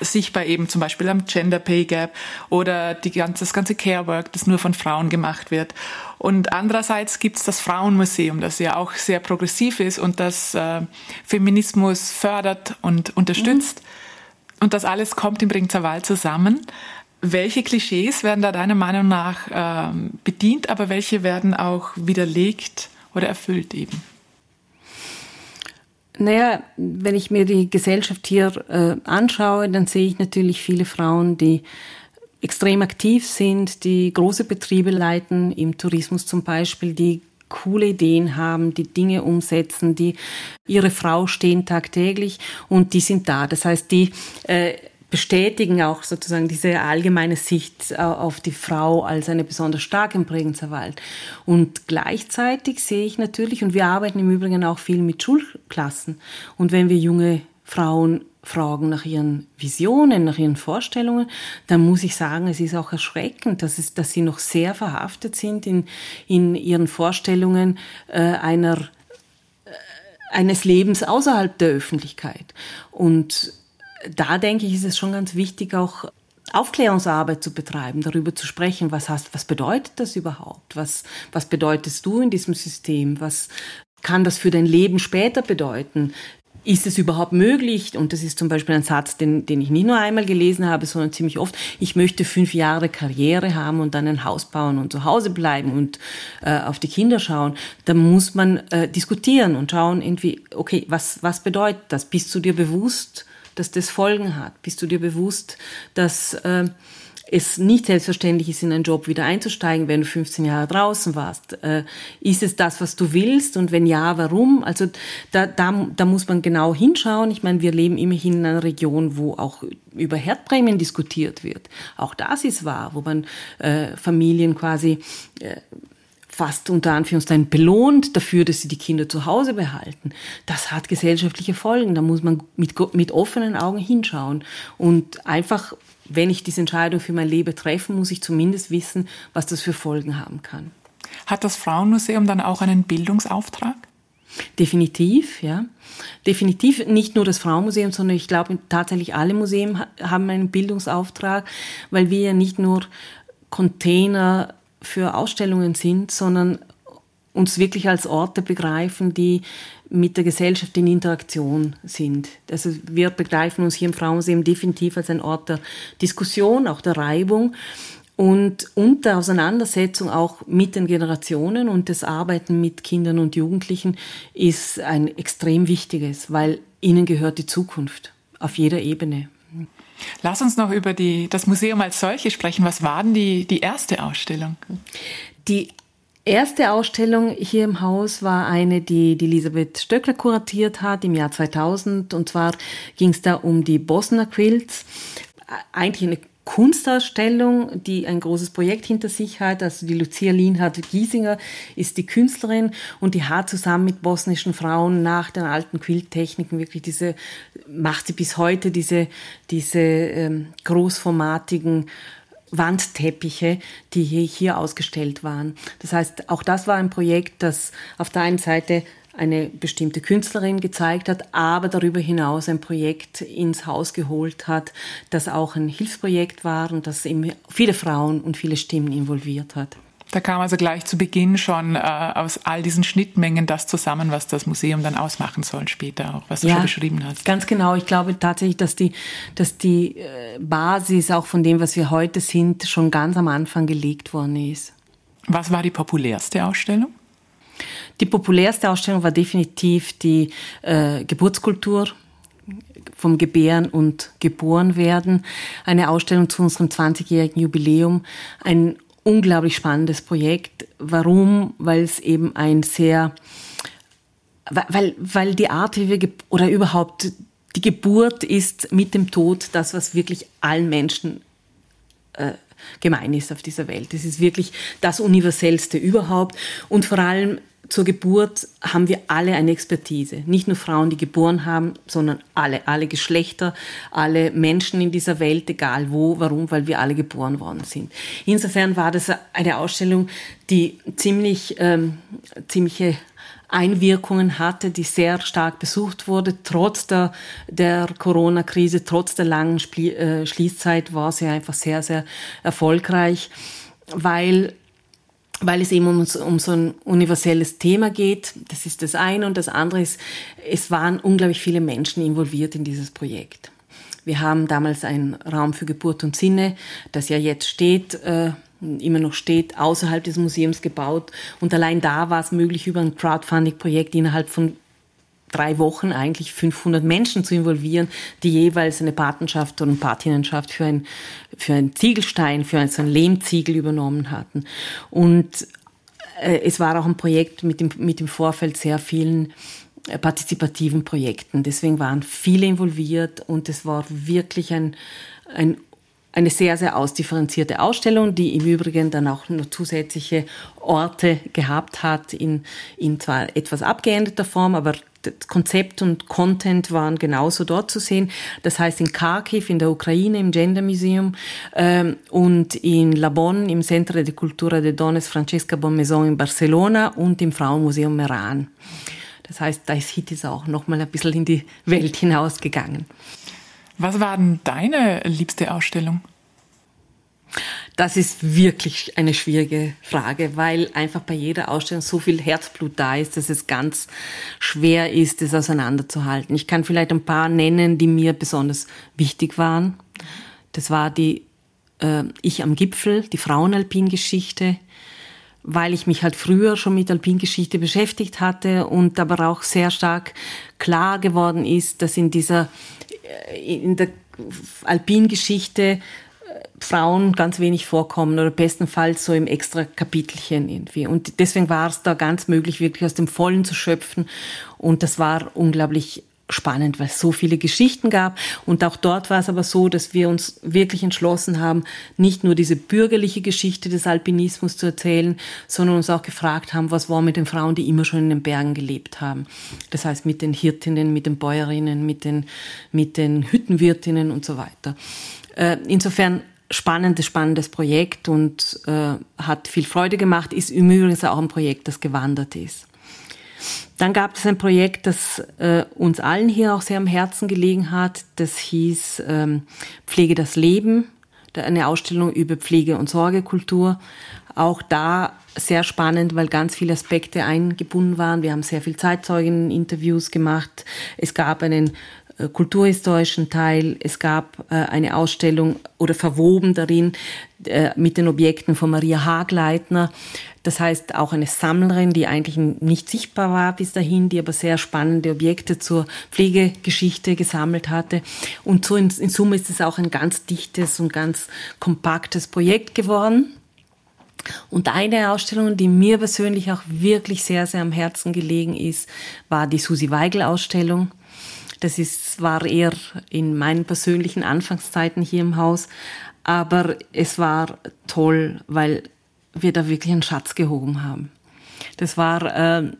[SPEAKER 3] sichtbar eben zum Beispiel am Gender Pay Gap oder die ganze, das ganze Care Work, das nur von Frauen gemacht wird. Und andererseits gibt es das Frauenmuseum, das ja auch sehr progressiv ist und das äh, Feminismus fördert und unterstützt. Mhm. Und das alles kommt im Bringzer Wald zusammen. Welche Klischees werden da deiner Meinung nach äh, bedient, aber welche werden auch widerlegt oder erfüllt eben?
[SPEAKER 2] Naja, wenn ich mir die Gesellschaft hier äh, anschaue, dann sehe ich natürlich viele Frauen, die extrem aktiv sind, die große Betriebe leiten, im Tourismus zum Beispiel, die coole Ideen haben, die Dinge umsetzen, die ihre Frau stehen tagtäglich und die sind da. Das heißt, die äh, bestätigen auch sozusagen diese allgemeine Sicht äh, auf die Frau als eine besonders starke im Bregenzer Wald. Und gleichzeitig sehe ich natürlich, und wir arbeiten im Übrigen auch viel mit Schulklassen, und wenn wir junge Frauen fragen nach ihren Visionen, nach ihren Vorstellungen, dann muss ich sagen, es ist auch erschreckend, dass, es, dass sie noch sehr verhaftet sind in, in ihren Vorstellungen äh, einer, äh, eines Lebens außerhalb der Öffentlichkeit. Und da denke ich, ist es schon ganz wichtig, auch Aufklärungsarbeit zu betreiben, darüber zu sprechen, was hast, was bedeutet das überhaupt? Was, was bedeutest du in diesem System? Was kann das für dein Leben später bedeuten? Ist es überhaupt möglich? Und das ist zum Beispiel ein Satz, den, den ich nicht nur einmal gelesen habe, sondern ziemlich oft. Ich möchte fünf Jahre Karriere haben und dann ein Haus bauen und zu Hause bleiben und äh, auf die Kinder schauen. Da muss man äh, diskutieren und schauen, irgendwie, okay, was, was bedeutet das? Bist du dir bewusst, dass das Folgen hat? Bist du dir bewusst, dass äh, es nicht selbstverständlich ist, in einen Job wieder einzusteigen, wenn du 15 Jahre draußen warst? Äh, ist es das, was du willst? Und wenn ja, warum? Also da, da, da muss man genau hinschauen. Ich meine, wir leben immerhin in einer Region, wo auch über Herdprämien diskutiert wird. Auch das ist wahr, wo man äh, Familien quasi äh, fast unter Anführungszeichen belohnt dafür, dass sie die Kinder zu Hause behalten. Das hat gesellschaftliche Folgen. Da muss man mit, mit offenen Augen hinschauen. Und einfach, wenn ich diese Entscheidung für mein Leben treffe, muss ich zumindest wissen, was das für Folgen haben kann.
[SPEAKER 3] Hat das Frauenmuseum dann auch einen Bildungsauftrag?
[SPEAKER 2] Definitiv, ja. Definitiv nicht nur das Frauenmuseum, sondern ich glaube tatsächlich alle Museen haben einen Bildungsauftrag, weil wir ja nicht nur Container für Ausstellungen sind, sondern uns wirklich als Orte begreifen, die mit der Gesellschaft in Interaktion sind. Also wir begreifen uns hier im Frauenmuseum definitiv als ein Ort der Diskussion, auch der Reibung und, und der Auseinandersetzung auch mit den Generationen und das Arbeiten mit Kindern und Jugendlichen ist ein extrem wichtiges, weil ihnen gehört die Zukunft auf jeder Ebene.
[SPEAKER 3] Lass uns noch über die, das Museum als solche sprechen. Was war denn die, die erste Ausstellung?
[SPEAKER 2] Die erste Ausstellung hier im Haus war eine, die, die Elisabeth Stöckler kuratiert hat im Jahr 2000. Und zwar ging es da um die Bosner Quilts. Eigentlich eine Kunstausstellung, die ein großes Projekt hinter sich hat. Also die Lucia Lienhardt Giesinger ist die Künstlerin und die hat zusammen mit bosnischen Frauen nach den alten Quilttechniken wirklich diese, macht sie bis heute diese, diese ähm, großformatigen Wandteppiche, die hier, hier ausgestellt waren. Das heißt, auch das war ein Projekt, das auf der einen Seite eine bestimmte Künstlerin gezeigt hat, aber darüber hinaus ein Projekt ins Haus geholt hat, das auch ein Hilfsprojekt war und das eben viele Frauen und viele Stimmen involviert hat.
[SPEAKER 3] Da kam also gleich zu Beginn schon äh, aus all diesen Schnittmengen das zusammen, was das Museum dann ausmachen soll später auch, was du ja, schon beschrieben hast.
[SPEAKER 2] Ganz genau. Ich glaube tatsächlich, dass die, dass die äh, Basis auch von dem, was wir heute sind, schon ganz am Anfang gelegt worden ist.
[SPEAKER 3] Was war die populärste Ausstellung?
[SPEAKER 2] Die populärste Ausstellung war definitiv die äh, Geburtskultur vom Gebären und Geborenwerden. Eine Ausstellung zu unserem 20-jährigen Jubiläum. Ein unglaublich spannendes Projekt. Warum? Weil es eben ein sehr, weil, weil die Art, wie wir, oder überhaupt die Geburt ist mit dem Tod das, was wirklich allen Menschen äh, gemein ist auf dieser Welt. Es ist wirklich das Universellste überhaupt und vor allem zur Geburt haben wir alle eine Expertise. Nicht nur Frauen, die geboren haben, sondern alle, alle Geschlechter, alle Menschen in dieser Welt, egal wo, warum, weil wir alle geboren worden sind. Insofern war das eine Ausstellung, die ziemlich, ähm, ziemliche Einwirkungen hatte, die sehr stark besucht wurde. Trotz der, der Corona-Krise, trotz der langen Splie äh, Schließzeit war sie einfach sehr, sehr erfolgreich, weil weil es eben um, um so ein universelles Thema geht. Das ist das eine. Und das andere ist, es waren unglaublich viele Menschen involviert in dieses Projekt. Wir haben damals einen Raum für Geburt und Sinne, das ja jetzt steht, äh, immer noch steht, außerhalb des Museums gebaut. Und allein da war es möglich, über ein Crowdfunding-Projekt innerhalb von drei Wochen eigentlich 500 Menschen zu involvieren, die jeweils eine Patenschaft oder eine Patinenschaft für ein, für ein Ziegelstein, für ein, so ein Lehmziegel übernommen hatten. Und äh, es war auch ein Projekt mit dem, mit dem Vorfeld sehr vielen äh, partizipativen Projekten. Deswegen waren viele involviert und es war wirklich ein, ein eine sehr, sehr ausdifferenzierte Ausstellung, die im Übrigen dann auch noch zusätzliche Orte gehabt hat, in, in zwar etwas abgeänderter Form, aber Konzept und Content waren genauso dort zu sehen. Das heißt in Kharkiv in der Ukraine im Gender Museum ähm, und in La Bonne im Centro de Cultura de Dones Francesca Bonmaison in Barcelona und im Frauenmuseum Meran. Das heißt, da ist Hittis auch noch mal ein bisschen in die Welt hinausgegangen.
[SPEAKER 3] Was war denn deine liebste Ausstellung?
[SPEAKER 2] Das ist wirklich eine schwierige Frage, weil einfach bei jeder Ausstellung so viel Herzblut da ist, dass es ganz schwer ist, es auseinanderzuhalten. Ich kann vielleicht ein paar nennen, die mir besonders wichtig waren. Das war die äh, Ich am Gipfel, die Frauenalpingeschichte, weil ich mich halt früher schon mit Alpingeschichte beschäftigt hatte und aber auch sehr stark klar geworden ist, dass in dieser äh, in der Alpingeschichte Frauen ganz wenig vorkommen oder bestenfalls so im extra Kapitelchen irgendwie. Und deswegen war es da ganz möglich, wirklich aus dem Vollen zu schöpfen. Und das war unglaublich spannend, weil es so viele Geschichten gab. Und auch dort war es aber so, dass wir uns wirklich entschlossen haben, nicht nur diese bürgerliche Geschichte des Alpinismus zu erzählen, sondern uns auch gefragt haben, was war mit den Frauen, die immer schon in den Bergen gelebt haben. Das heißt mit den Hirtinnen, mit den Bäuerinnen, mit den, mit den Hüttenwirtinnen und so weiter. Äh, insofern spannendes, spannendes Projekt und äh, hat viel Freude gemacht, ist im Übrigen auch ein Projekt, das gewandert ist. Dann gab es ein Projekt, das äh, uns allen hier auch sehr am Herzen gelegen hat. Das hieß ähm, Pflege das Leben, eine Ausstellung über Pflege- und Sorgekultur. Auch da sehr spannend, weil ganz viele Aspekte eingebunden waren. Wir haben sehr viel Zeitzeugen-Interviews gemacht. Es gab einen kulturhistorischen Teil. Es gab äh, eine Ausstellung oder verwoben darin äh, mit den Objekten von Maria Hagleitner. Das heißt auch eine Sammlerin, die eigentlich nicht sichtbar war bis dahin, die aber sehr spannende Objekte zur Pflegegeschichte gesammelt hatte. Und so in, Summe ist es auch ein ganz dichtes und ganz kompaktes Projekt geworden. Und eine Ausstellung, die mir persönlich auch wirklich sehr, sehr am Herzen gelegen ist, war die Susi Weigel Ausstellung. Das ist, war eher in meinen persönlichen Anfangszeiten hier im Haus. Aber es war toll, weil wir da wirklich einen Schatz gehoben haben. Das war, äh,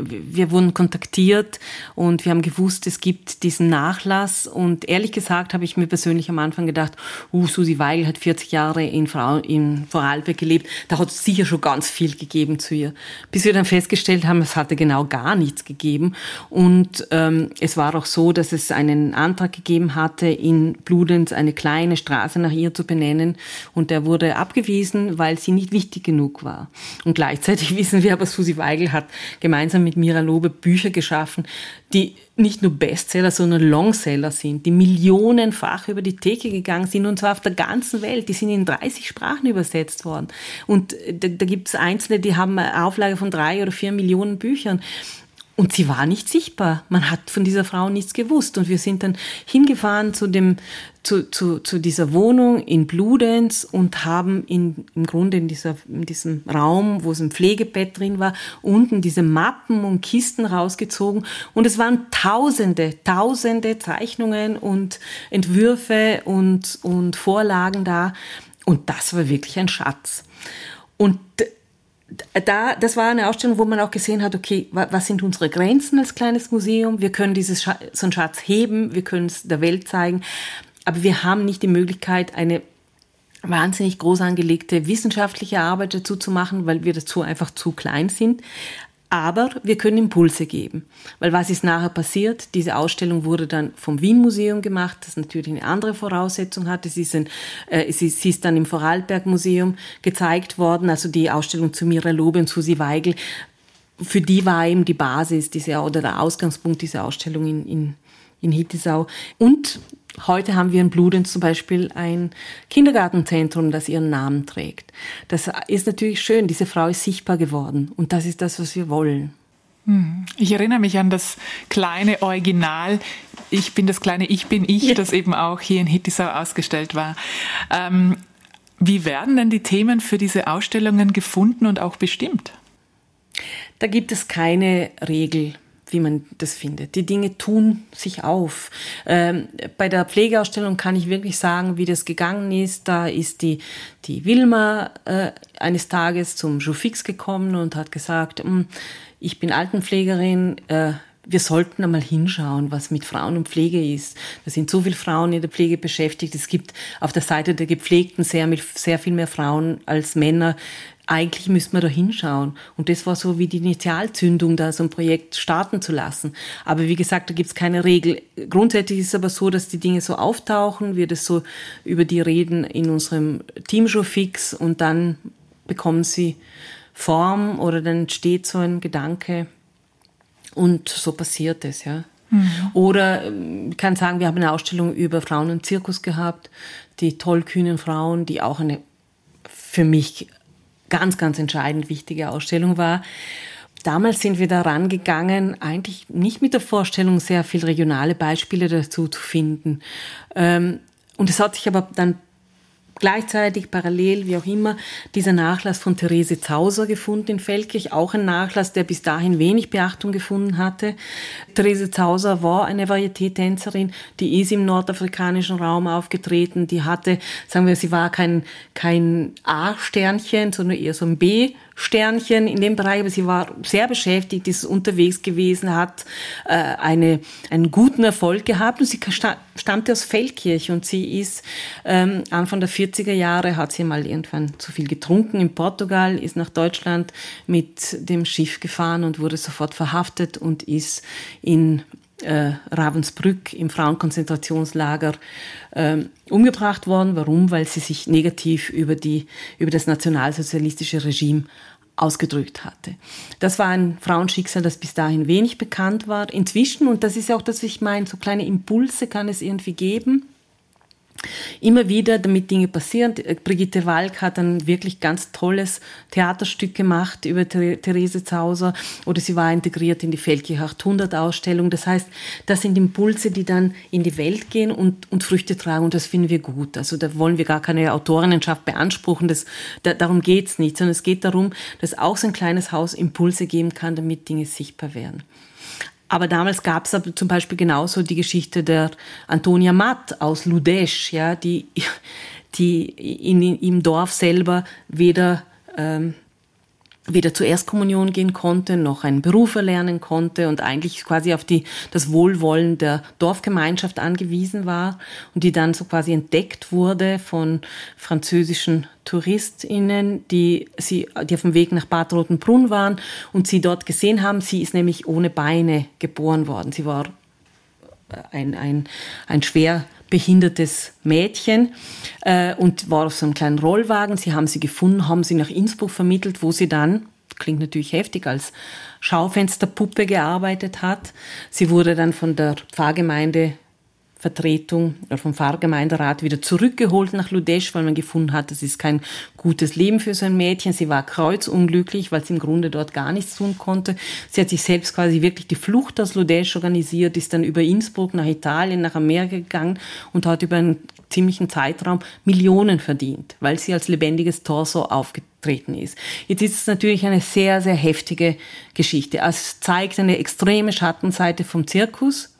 [SPEAKER 2] wir wurden kontaktiert und wir haben gewusst, es gibt diesen Nachlass. Und ehrlich gesagt habe ich mir persönlich am Anfang gedacht, uh, Susi Weigel hat 40 Jahre in, Frau, in Vorarlberg gelebt, da hat es sicher schon ganz viel gegeben zu ihr. Bis wir dann festgestellt haben, es hatte genau gar nichts gegeben. Und ähm, es war auch so, dass es einen Antrag gegeben hatte, in Bludenz eine kleine Straße nach ihr zu benennen. Und der wurde abgewiesen, weil sie nicht wichtig genug war. Und gleichzeitig wissen wir aber, Susi Weigel hat gemeinsam mit Mira Lobe Bücher geschaffen, die nicht nur Bestseller, sondern Longseller sind, die millionenfach über die Theke gegangen sind und zwar auf der ganzen Welt. Die sind in 30 Sprachen übersetzt worden. Und da, da gibt es Einzelne, die haben eine Auflage von drei oder vier Millionen Büchern. Und sie war nicht sichtbar. Man hat von dieser Frau nichts gewusst. Und wir sind dann hingefahren zu dem, zu, zu, zu dieser Wohnung in Bludenz und haben in, im Grunde in, dieser, in diesem Raum, wo es ein Pflegebett drin war, unten diese Mappen und Kisten rausgezogen. Und es waren tausende, tausende Zeichnungen und Entwürfe und, und Vorlagen da. Und das war wirklich ein Schatz. Und da, das war eine Ausstellung, wo man auch gesehen hat, okay, was sind unsere Grenzen als kleines Museum? Wir können dieses so einen Schatz heben, wir können es der Welt zeigen, aber wir haben nicht die Möglichkeit, eine wahnsinnig groß angelegte wissenschaftliche Arbeit dazu zu machen, weil wir dazu einfach zu klein sind. Aber wir können Impulse geben. Weil was ist nachher passiert? Diese Ausstellung wurde dann vom Wien Museum gemacht, das natürlich eine andere Voraussetzung hatte. Sie ist, ein, äh, sie, sie ist dann im Vorarlberg Museum gezeigt worden, also die Ausstellung zu Mira Lobe und Susi Weigel. Für die war eben die Basis diese, oder der Ausgangspunkt dieser Ausstellung in, in, in Hittisau. Und Heute haben wir in Bludenz zum Beispiel ein Kindergartenzentrum, das ihren Namen trägt. Das ist natürlich schön. Diese Frau ist sichtbar geworden. Und das ist das, was wir wollen.
[SPEAKER 3] Hm. Ich erinnere mich an das kleine Original. Ich bin das kleine Ich bin ich, ja. das eben auch hier in Hittisau ausgestellt war. Ähm, wie werden denn die Themen für diese Ausstellungen gefunden und auch bestimmt?
[SPEAKER 2] Da gibt es keine Regel wie man das findet. Die Dinge tun sich auf. Ähm, bei der Pflegeausstellung kann ich wirklich sagen, wie das gegangen ist. Da ist die, die Wilma äh, eines Tages zum Joufix gekommen und hat gesagt, hm, ich bin Altenpflegerin, äh, wir sollten einmal hinschauen, was mit Frauen und Pflege ist. Da sind so viele Frauen in der Pflege beschäftigt. Es gibt auf der Seite der Gepflegten sehr, sehr viel mehr Frauen als Männer eigentlich müsste man da hinschauen. Und das war so wie die Initialzündung, da so ein Projekt starten zu lassen. Aber wie gesagt, da gibt's keine Regel. Grundsätzlich ist es aber so, dass die Dinge so auftauchen, wir das so über die reden in unserem Teamshow fix und dann bekommen sie Form oder dann entsteht so ein Gedanke und so passiert es, ja. Mhm. Oder ich kann sagen, wir haben eine Ausstellung über Frauen und Zirkus gehabt, die tollkühnen Frauen, die auch eine für mich ganz, ganz entscheidend wichtige Ausstellung war. Damals sind wir da rangegangen, eigentlich nicht mit der Vorstellung, sehr viel regionale Beispiele dazu zu finden. Ähm, und es hat sich aber dann gleichzeitig, parallel, wie auch immer, dieser Nachlass von Therese Zauser gefunden in Feldkirch, auch ein Nachlass, der bis dahin wenig Beachtung gefunden hatte. Therese Zauser war eine Varieté-Tänzerin, die ist im nordafrikanischen Raum aufgetreten, die hatte, sagen wir, sie war kein, kein A-Sternchen, sondern eher so ein B Sternchen in dem Bereich, aber sie war sehr beschäftigt, ist unterwegs gewesen, hat äh, eine, einen guten Erfolg gehabt und sie stammte aus Feldkirch und sie ist ähm, Anfang der 40er Jahre, hat sie mal irgendwann zu viel getrunken in Portugal, ist nach Deutschland mit dem Schiff gefahren und wurde sofort verhaftet und ist in äh, Ravensbrück im Frauenkonzentrationslager äh, umgebracht worden. Warum? Weil sie sich negativ über, die, über das nationalsozialistische Regime ausgedrückt hatte. Das war ein Frauenschicksal, das bis dahin wenig bekannt war. Inzwischen, und das ist auch das, was ich meine, so kleine Impulse kann es irgendwie geben immer wieder, damit Dinge passieren. Brigitte Walk hat ein wirklich ganz tolles Theaterstück gemacht über Therese Zauser oder sie war integriert in die Feldkirch 800 Ausstellung. Das heißt, das sind Impulse, die dann in die Welt gehen und, und Früchte tragen und das finden wir gut. Also da wollen wir gar keine Autorinnenschaft beanspruchen, das, da, darum geht's nicht, sondern es geht darum, dass auch so ein kleines Haus Impulse geben kann, damit Dinge sichtbar werden. Aber damals gab es zum Beispiel genauso die Geschichte der Antonia Matt aus Ludesch, ja, die, die in, im Dorf selber weder ähm, weder zur Erstkommunion gehen konnte, noch einen Beruf erlernen konnte und eigentlich quasi auf die, das Wohlwollen der Dorfgemeinschaft angewiesen war und die dann so quasi entdeckt wurde von französischen TouristInnen, die sie, die auf dem Weg nach Bad Rotenbrunn waren und sie dort gesehen haben. Sie ist nämlich ohne Beine geboren worden. Sie war ein, ein, ein schwer behindertes Mädchen äh, und war auf so einem kleinen Rollwagen. Sie haben sie gefunden, haben sie nach Innsbruck vermittelt, wo sie dann, klingt natürlich heftig, als Schaufensterpuppe gearbeitet hat. Sie wurde dann von der Pfarrgemeinde Vertretung oder vom Pfarrgemeinderat wieder zurückgeholt nach Ludesch, weil man gefunden hat, das ist kein gutes Leben für so ein Mädchen. Sie war kreuzunglücklich, weil sie im Grunde dort gar nichts tun konnte. Sie hat sich selbst quasi wirklich die Flucht aus Ludesch organisiert, ist dann über Innsbruck nach Italien, nach Amerika gegangen und hat über einen ziemlichen Zeitraum Millionen verdient, weil sie als lebendiges Torso aufgetreten ist. Jetzt ist es natürlich eine sehr, sehr heftige Geschichte. Es zeigt eine extreme Schattenseite vom Zirkus,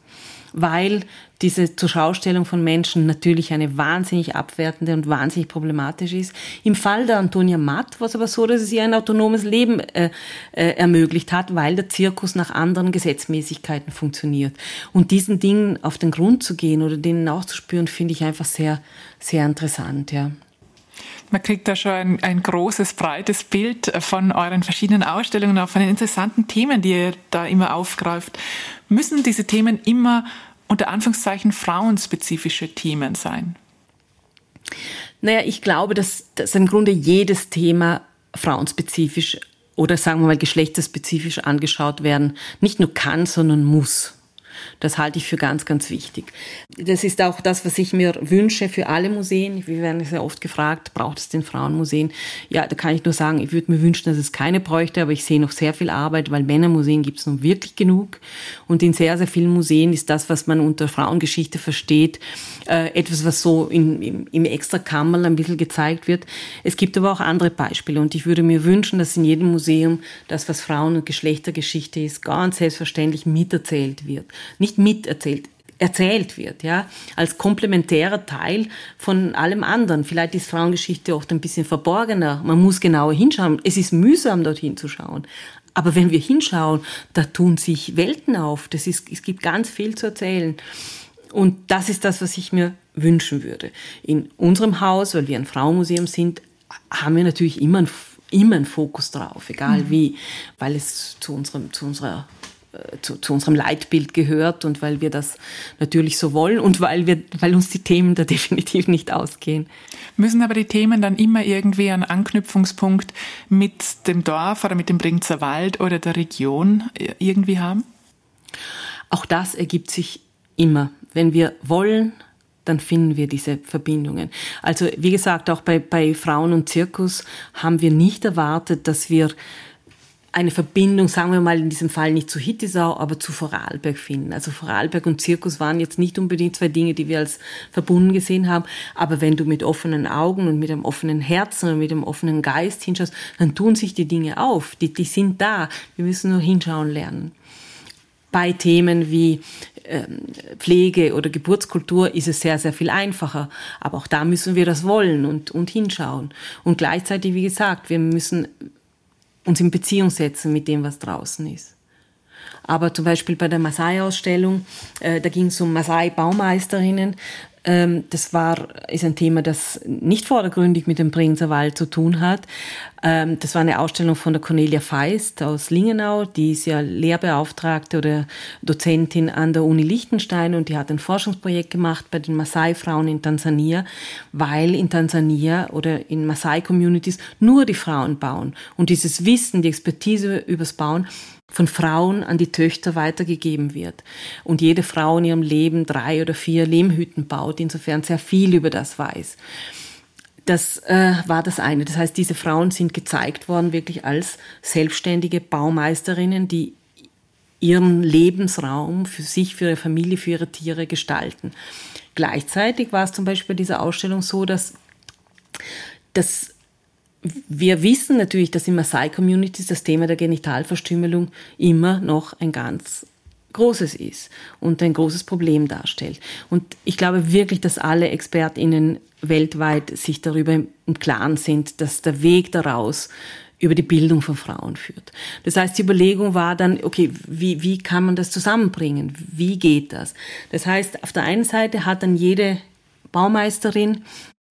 [SPEAKER 2] weil diese Zurschaustellung von Menschen natürlich eine wahnsinnig abwertende und wahnsinnig problematisch ist. Im Fall der Antonia Matt war es aber so, dass es ihr ein autonomes Leben äh, äh, ermöglicht hat, weil der Zirkus nach anderen Gesetzmäßigkeiten funktioniert. Und diesen Dingen auf den Grund zu gehen oder denen nachzuspüren, finde ich einfach sehr, sehr interessant, ja.
[SPEAKER 3] Man kriegt da schon ein, ein, großes, breites Bild von euren verschiedenen Ausstellungen, auch von den interessanten Themen, die ihr da immer aufgreift. Müssen diese Themen immer unter Anführungszeichen frauenspezifische Themen sein?
[SPEAKER 2] Naja, ich glaube, dass, dass im Grunde jedes Thema frauenspezifisch oder sagen wir mal geschlechterspezifisch angeschaut werden, nicht nur kann, sondern muss. Das halte ich für ganz, ganz wichtig. Das ist auch das, was ich mir wünsche für alle Museen. Wir werden sehr oft gefragt, braucht es den Frauenmuseen? Ja, da kann ich nur sagen, ich würde mir wünschen, dass es keine bräuchte, aber ich sehe noch sehr viel Arbeit, weil Männermuseen gibt es nun wirklich genug. Und in sehr, sehr vielen Museen ist das, was man unter Frauengeschichte versteht, äh, etwas, was so in, im, im Extrakammerl ein bisschen gezeigt wird. Es gibt aber auch andere Beispiele und ich würde mir wünschen, dass in jedem Museum das, was Frauen- und Geschlechtergeschichte ist, ganz selbstverständlich miterzählt wird nicht miterzählt, erzählt wird, ja, als komplementärer Teil von allem anderen. Vielleicht ist Frauengeschichte oft ein bisschen verborgener. Man muss genauer hinschauen. Es ist mühsam, dorthin zu schauen. Aber wenn wir hinschauen, da tun sich Welten auf. Das ist, es gibt ganz viel zu erzählen. Und das ist das, was ich mir wünschen würde. In unserem Haus, weil wir ein Frauenmuseum sind, haben wir natürlich immer einen, immer einen Fokus drauf, egal mhm. wie, weil es zu, unserem, zu unserer äh, zu, zu, unserem Leitbild gehört und weil wir das natürlich so wollen und weil wir, weil uns die Themen da definitiv nicht ausgehen.
[SPEAKER 3] Müssen aber die Themen dann immer irgendwie einen Anknüpfungspunkt mit dem Dorf oder mit dem Bringzer Wald oder der Region irgendwie haben?
[SPEAKER 2] Auch das ergibt sich immer. Wenn wir wollen, dann finden wir diese Verbindungen. Also wie gesagt, auch bei, bei Frauen und Zirkus haben wir nicht erwartet, dass wir eine Verbindung, sagen wir mal in diesem Fall nicht zu Hittisau, aber zu Vorarlberg finden. Also Vorarlberg und Zirkus waren jetzt nicht unbedingt zwei Dinge, die wir als verbunden gesehen haben, aber wenn du mit offenen Augen und mit einem offenen Herzen und mit einem offenen Geist hinschaust, dann tun sich die Dinge auf, die, die sind da. Wir müssen nur hinschauen lernen. Bei Themen wie Pflege oder Geburtskultur ist es sehr, sehr viel einfacher. Aber auch da müssen wir das wollen und, und hinschauen. Und gleichzeitig, wie gesagt, wir müssen uns in Beziehung setzen mit dem, was draußen ist. Aber zum Beispiel bei der Maasai-Ausstellung, äh, da ging es um Maasai-Baumeisterinnen. Ähm, das war, ist ein Thema, das nicht vordergründig mit dem Brinzer Wald zu tun hat. Ähm, das war eine Ausstellung von der Cornelia Feist aus Lingenau, die ist ja Lehrbeauftragte oder Dozentin an der Uni Liechtenstein und die hat ein Forschungsprojekt gemacht bei den Maasai-Frauen in Tansania, weil in Tansania oder in Maasai-Communities nur die Frauen bauen. Und dieses Wissen, die Expertise übers Bauen von Frauen an die Töchter weitergegeben wird. Und jede Frau in ihrem Leben drei oder vier Lehmhütten baut, insofern sehr viel über das weiß. Das äh, war das eine. Das heißt, diese Frauen sind gezeigt worden wirklich als selbstständige Baumeisterinnen, die ihren Lebensraum für sich, für ihre Familie, für ihre Tiere gestalten. Gleichzeitig war es zum Beispiel bei dieser Ausstellung so, dass, dass wir wissen natürlich, dass in Maasai-Communities das Thema der Genitalverstümmelung immer noch ein ganz großes ist und ein großes Problem darstellt. Und ich glaube wirklich, dass alle ExpertInnen weltweit sich darüber im Klaren sind, dass der Weg daraus über die Bildung von Frauen führt. Das heißt, die Überlegung war dann, okay, wie, wie kann man das zusammenbringen? Wie geht das? Das heißt, auf der einen Seite hat dann jede Baumeisterin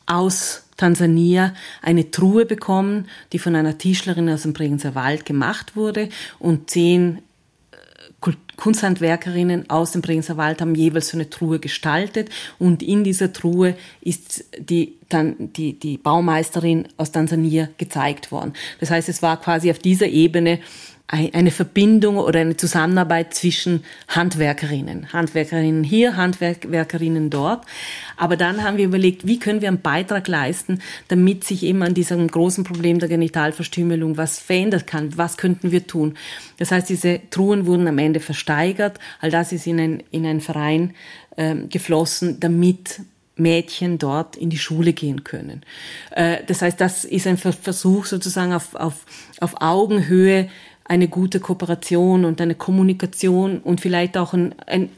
[SPEAKER 2] aus Tansania eine Truhe bekommen, die von einer Tischlerin aus dem Bregenzer Wald gemacht wurde und zehn Kunsthandwerkerinnen aus dem Bregenzer Wald haben jeweils so eine Truhe gestaltet und in dieser Truhe ist die, dann die, die Baumeisterin aus Tansania gezeigt worden. Das heißt, es war quasi auf dieser Ebene eine Verbindung oder eine Zusammenarbeit zwischen Handwerkerinnen. Handwerkerinnen hier, Handwerkerinnen dort. Aber dann haben wir überlegt, wie können wir einen Beitrag leisten, damit sich eben an diesem großen Problem der Genitalverstümmelung was verändern kann. Was könnten wir tun? Das heißt, diese Truhen wurden am Ende versteigert. All das ist in ein, in einen Verein äh, geflossen, damit Mädchen dort in die Schule gehen können. Äh, das heißt, das ist ein Versuch sozusagen auf, auf, auf Augenhöhe eine gute Kooperation und eine Kommunikation und vielleicht auch ein, ein,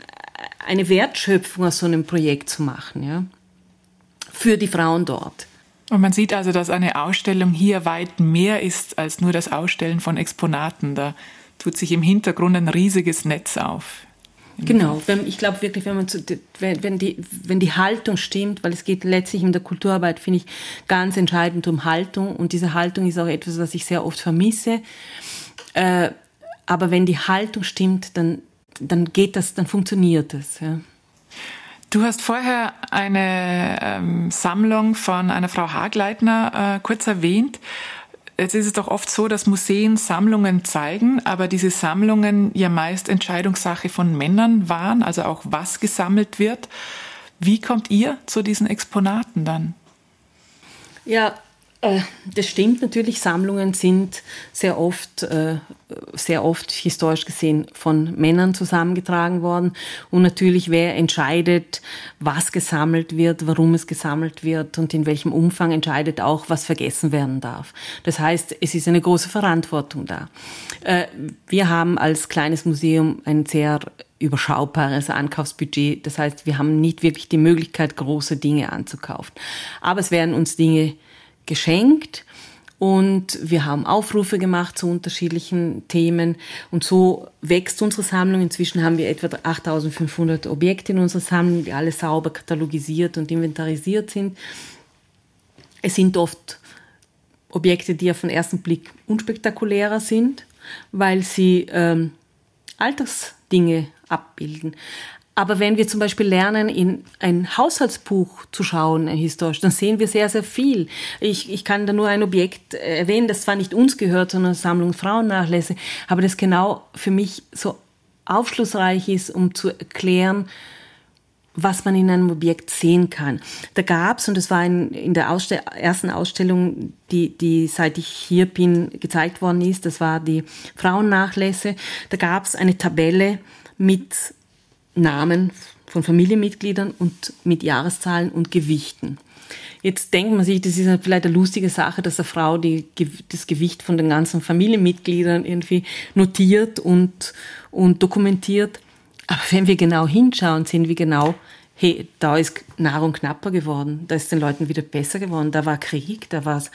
[SPEAKER 2] eine Wertschöpfung aus so einem Projekt zu machen, ja, für die Frauen dort.
[SPEAKER 3] Und man sieht also, dass eine Ausstellung hier weit mehr ist als nur das Ausstellen von Exponaten. Da tut sich im Hintergrund ein riesiges Netz auf.
[SPEAKER 2] Genau, wenn, ich glaube wirklich, wenn man zu, wenn, wenn, die, wenn die Haltung stimmt, weil es geht letztlich in der Kulturarbeit, finde ich, ganz entscheidend um Haltung und diese Haltung ist auch etwas, was ich sehr oft vermisse. Äh, aber wenn die Haltung stimmt, dann, dann geht das, dann funktioniert das. Ja.
[SPEAKER 3] Du hast vorher eine ähm, Sammlung von einer Frau Hagleitner äh, kurz erwähnt. Jetzt ist es doch oft so, dass Museen Sammlungen zeigen, aber diese Sammlungen ja meist Entscheidungssache von Männern waren, also auch was gesammelt wird. Wie kommt ihr zu diesen Exponaten dann?
[SPEAKER 2] Ja, das stimmt natürlich. Sammlungen sind sehr oft, äh, sehr oft historisch gesehen von Männern zusammengetragen worden. Und natürlich, wer entscheidet, was gesammelt wird, warum es gesammelt wird und in welchem Umfang entscheidet auch, was vergessen werden darf. Das heißt, es ist eine große Verantwortung da. Äh, wir haben als kleines Museum ein sehr überschaubares Ankaufsbudget. Das heißt, wir haben nicht wirklich die Möglichkeit, große Dinge anzukaufen. Aber es werden uns Dinge geschenkt und wir haben Aufrufe gemacht zu unterschiedlichen Themen und so wächst unsere Sammlung. Inzwischen haben wir etwa 8500 Objekte in unserer Sammlung, die alle sauber katalogisiert und inventarisiert sind. Es sind oft Objekte, die auf den ersten Blick unspektakulärer sind, weil sie ähm, Alltagsdinge abbilden. Aber wenn wir zum Beispiel lernen, in ein Haushaltsbuch zu schauen, ein historisch, dann sehen wir sehr, sehr viel. Ich, ich kann da nur ein Objekt erwähnen, das zwar nicht uns gehört, sondern Sammlung Frauennachlässe, aber das genau für mich so aufschlussreich ist, um zu erklären, was man in einem Objekt sehen kann. Da gab's und das war in, in der Ausstell ersten Ausstellung, die, die seit ich hier bin gezeigt worden ist, das war die Frauennachlässe, da gab's eine Tabelle mit Namen von Familienmitgliedern und mit Jahreszahlen und Gewichten. Jetzt denkt man sich, das ist vielleicht eine lustige Sache, dass eine Frau die, das Gewicht von den ganzen Familienmitgliedern irgendwie notiert und, und dokumentiert. Aber wenn wir genau hinschauen, sehen wir genau, hey, da ist Nahrung knapper geworden, da ist den Leuten wieder besser geworden, da war Krieg, da war's.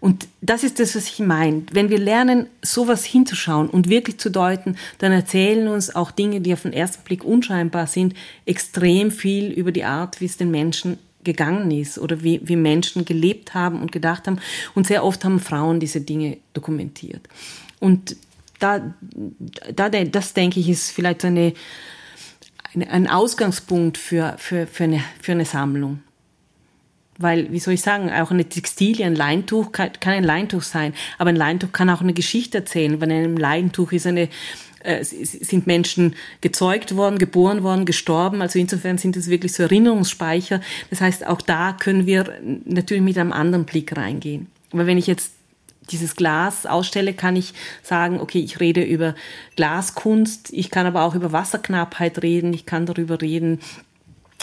[SPEAKER 2] Und das ist das, was ich meine. Wenn wir lernen, sowas hinzuschauen und wirklich zu deuten, dann erzählen uns auch Dinge, die auf den ersten Blick unscheinbar sind, extrem viel über die Art, wie es den Menschen gegangen ist oder wie, wie Menschen gelebt haben und gedacht haben. Und sehr oft haben Frauen diese Dinge dokumentiert. Und da, da, das denke ich, ist vielleicht eine, ein Ausgangspunkt für, für, für, eine, für eine Sammlung. Weil, wie soll ich sagen, auch eine Textilie, ein Leintuch kann, kann ein Leintuch sein, aber ein Leintuch kann auch eine Geschichte erzählen. Bei einem Leintuch ist eine, äh, sind Menschen gezeugt worden, geboren worden, gestorben. Also insofern sind es wirklich so Erinnerungsspeicher. Das heißt, auch da können wir natürlich mit einem anderen Blick reingehen. Aber wenn ich jetzt dieses Glas ausstelle, kann ich sagen, okay, ich rede über Glaskunst, ich kann aber auch über Wasserknappheit reden, ich kann darüber reden,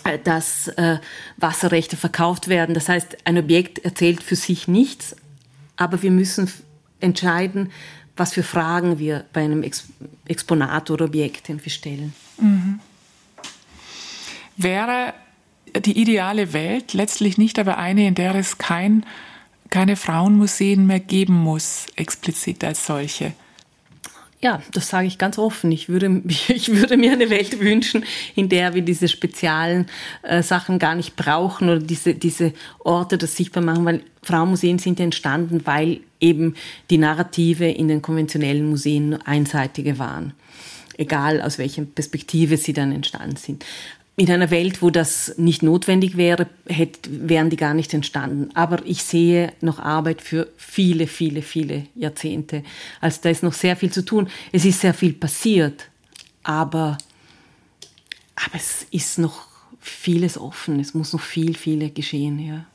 [SPEAKER 2] äh, dass äh, Wasserrechte verkauft werden. Das heißt, ein Objekt erzählt für sich nichts, aber wir müssen entscheiden, was für Fragen wir bei einem Ex Exponat oder Objekt stellen. Mhm.
[SPEAKER 3] Wäre die ideale Welt letztlich nicht aber eine, in der es kein keine Frauenmuseen mehr geben muss, explizit als solche?
[SPEAKER 2] Ja, das sage ich ganz offen. Ich würde, ich würde mir eine Welt wünschen, in der wir diese speziellen äh, Sachen gar nicht brauchen oder diese, diese Orte das sichtbar machen, weil Frauenmuseen sind entstanden, weil eben die Narrative in den konventionellen Museen einseitige waren egal aus welcher Perspektive sie dann entstanden sind. In einer Welt, wo das nicht notwendig wäre, hätte, wären die gar nicht entstanden. Aber ich sehe noch Arbeit für viele, viele, viele Jahrzehnte. Also da ist noch sehr viel zu tun. Es ist sehr viel passiert, aber, aber es ist noch vieles offen. Es muss noch viel, viel geschehen, ja.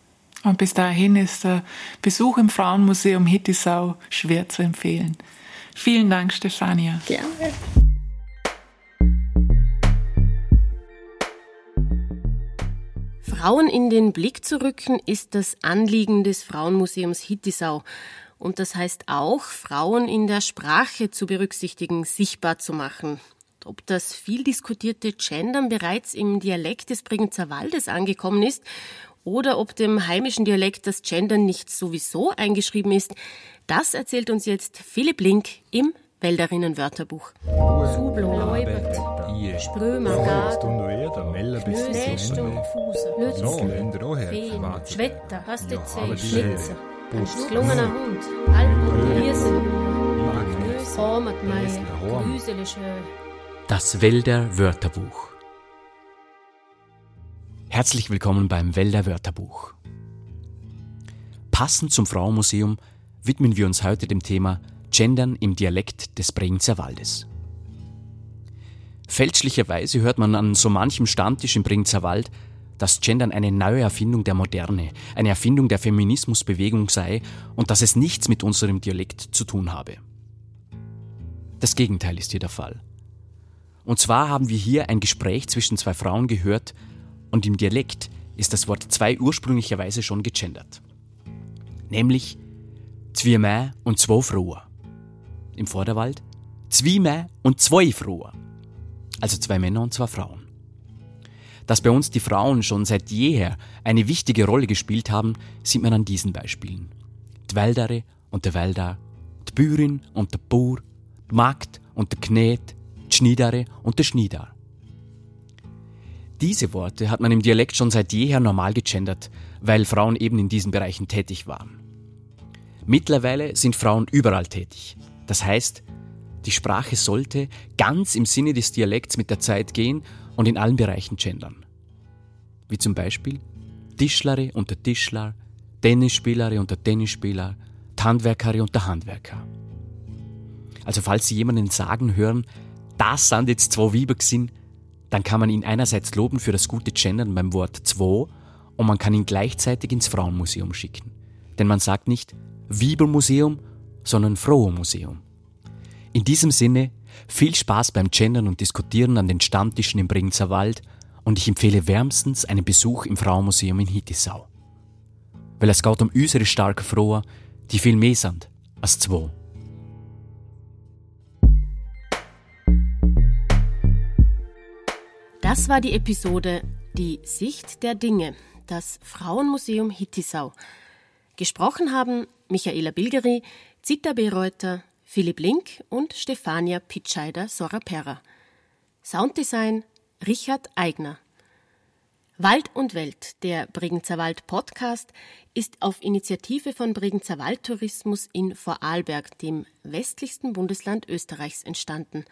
[SPEAKER 3] Und bis dahin ist der Besuch im Frauenmuseum Hittisau schwer zu empfehlen. Vielen Dank, Stefania.
[SPEAKER 2] Gerne.
[SPEAKER 1] Frauen in den Blick zu rücken, ist das Anliegen des Frauenmuseums Hittisau. Und das heißt auch, Frauen in der Sprache zu berücksichtigen, sichtbar zu machen. Ob das viel diskutierte Gendern bereits im Dialekt des Bregenzer Waldes angekommen ist oder ob dem heimischen Dialekt das Gendern nicht sowieso eingeschrieben ist, das erzählt uns jetzt Philipp Link im Wälderinnen-Wörterbuch. Sublo, Leubert, Sprömer, Knöstung, Lützel, Feen, Schwetter, Hastezell, Schlitzer, Schlungener Hund, Alpen, Hirsel, Hormatmeier, Grüsele Schö.
[SPEAKER 4] Das Wälder Wörterbuch. Herzlich willkommen beim Wälder Wörterbuch. Passend zum Frauenmuseum widmen wir uns heute dem Thema Gendern im Dialekt des Bregenzer Waldes. Fälschlicherweise hört man an so manchem Stammtisch im Bregenzer Wald, dass Gendern eine neue Erfindung der Moderne, eine Erfindung der Feminismusbewegung sei und dass es nichts mit unserem Dialekt zu tun habe. Das Gegenteil ist hier der Fall. Und zwar haben wir hier ein Gespräch zwischen zwei Frauen gehört und im Dialekt ist das Wort zwei ursprünglicherweise schon gegendert. Nämlich zwei und zwei Frohe im Vorderwald, zwei Männer und zwei Frauen. Also zwei Männer und zwei Frauen. Dass bei uns die Frauen schon seit jeher eine wichtige Rolle gespielt haben, sieht man an diesen Beispielen. Die Wäldere und der Wäldar, die Bäuerin und der Bauer, die Magd und der Knet, die Schniedere und der Schniedar. Diese Worte hat man im Dialekt schon seit jeher normal gegendert, weil Frauen eben in diesen Bereichen tätig waren. Mittlerweile sind Frauen überall tätig. Das heißt, die Sprache sollte ganz im Sinne des Dialekts mit der Zeit gehen und in allen Bereichen gendern. Wie zum Beispiel Tischlere und der Tischler, Tennisspielere und der Tennisspieler, Handwerkere und der Handwerker. Also falls Sie jemanden sagen hören, das sind jetzt zwei Weiber gewesen, dann kann man ihn einerseits loben für das gute Gendern beim Wort zwei und man kann ihn gleichzeitig ins Frauenmuseum schicken. Denn man sagt nicht Weibermuseum, sondern Frohe Museum. In diesem Sinne, viel Spaß beim Gendern und Diskutieren an den Stammtischen im Bregenzer Wald und ich empfehle wärmstens einen Besuch im Frauenmuseum in Hittisau. Weil es geht um unsere starke Frohe, die viel mehr sind als zwei.
[SPEAKER 1] Das war die Episode Die Sicht der Dinge, das Frauenmuseum Hittisau. Gesprochen haben Michaela Bilgeri, Zita Bereuter, Philipp Link und Stefania Pitscheider Sorapera. Sounddesign Richard Eigner. Wald und Welt, der Bregenzer Wald Podcast, ist auf Initiative von Bregenzer Waldtourismus in Vorarlberg, dem westlichsten Bundesland Österreichs, entstanden.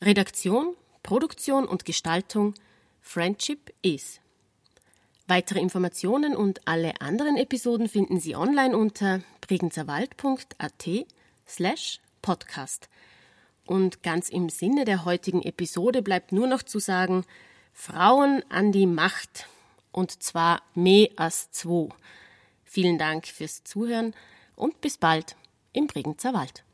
[SPEAKER 1] Redaktion, Produktion und Gestaltung Friendship is. Weitere Informationen und alle anderen Episoden finden Sie online unter bregenzerwald.at slash podcast. Und ganz im Sinne der heutigen Episode bleibt nur noch zu sagen, Frauen an die Macht. Und zwar mehr als zwei. Vielen Dank fürs Zuhören und bis bald im Bregenzer Wald.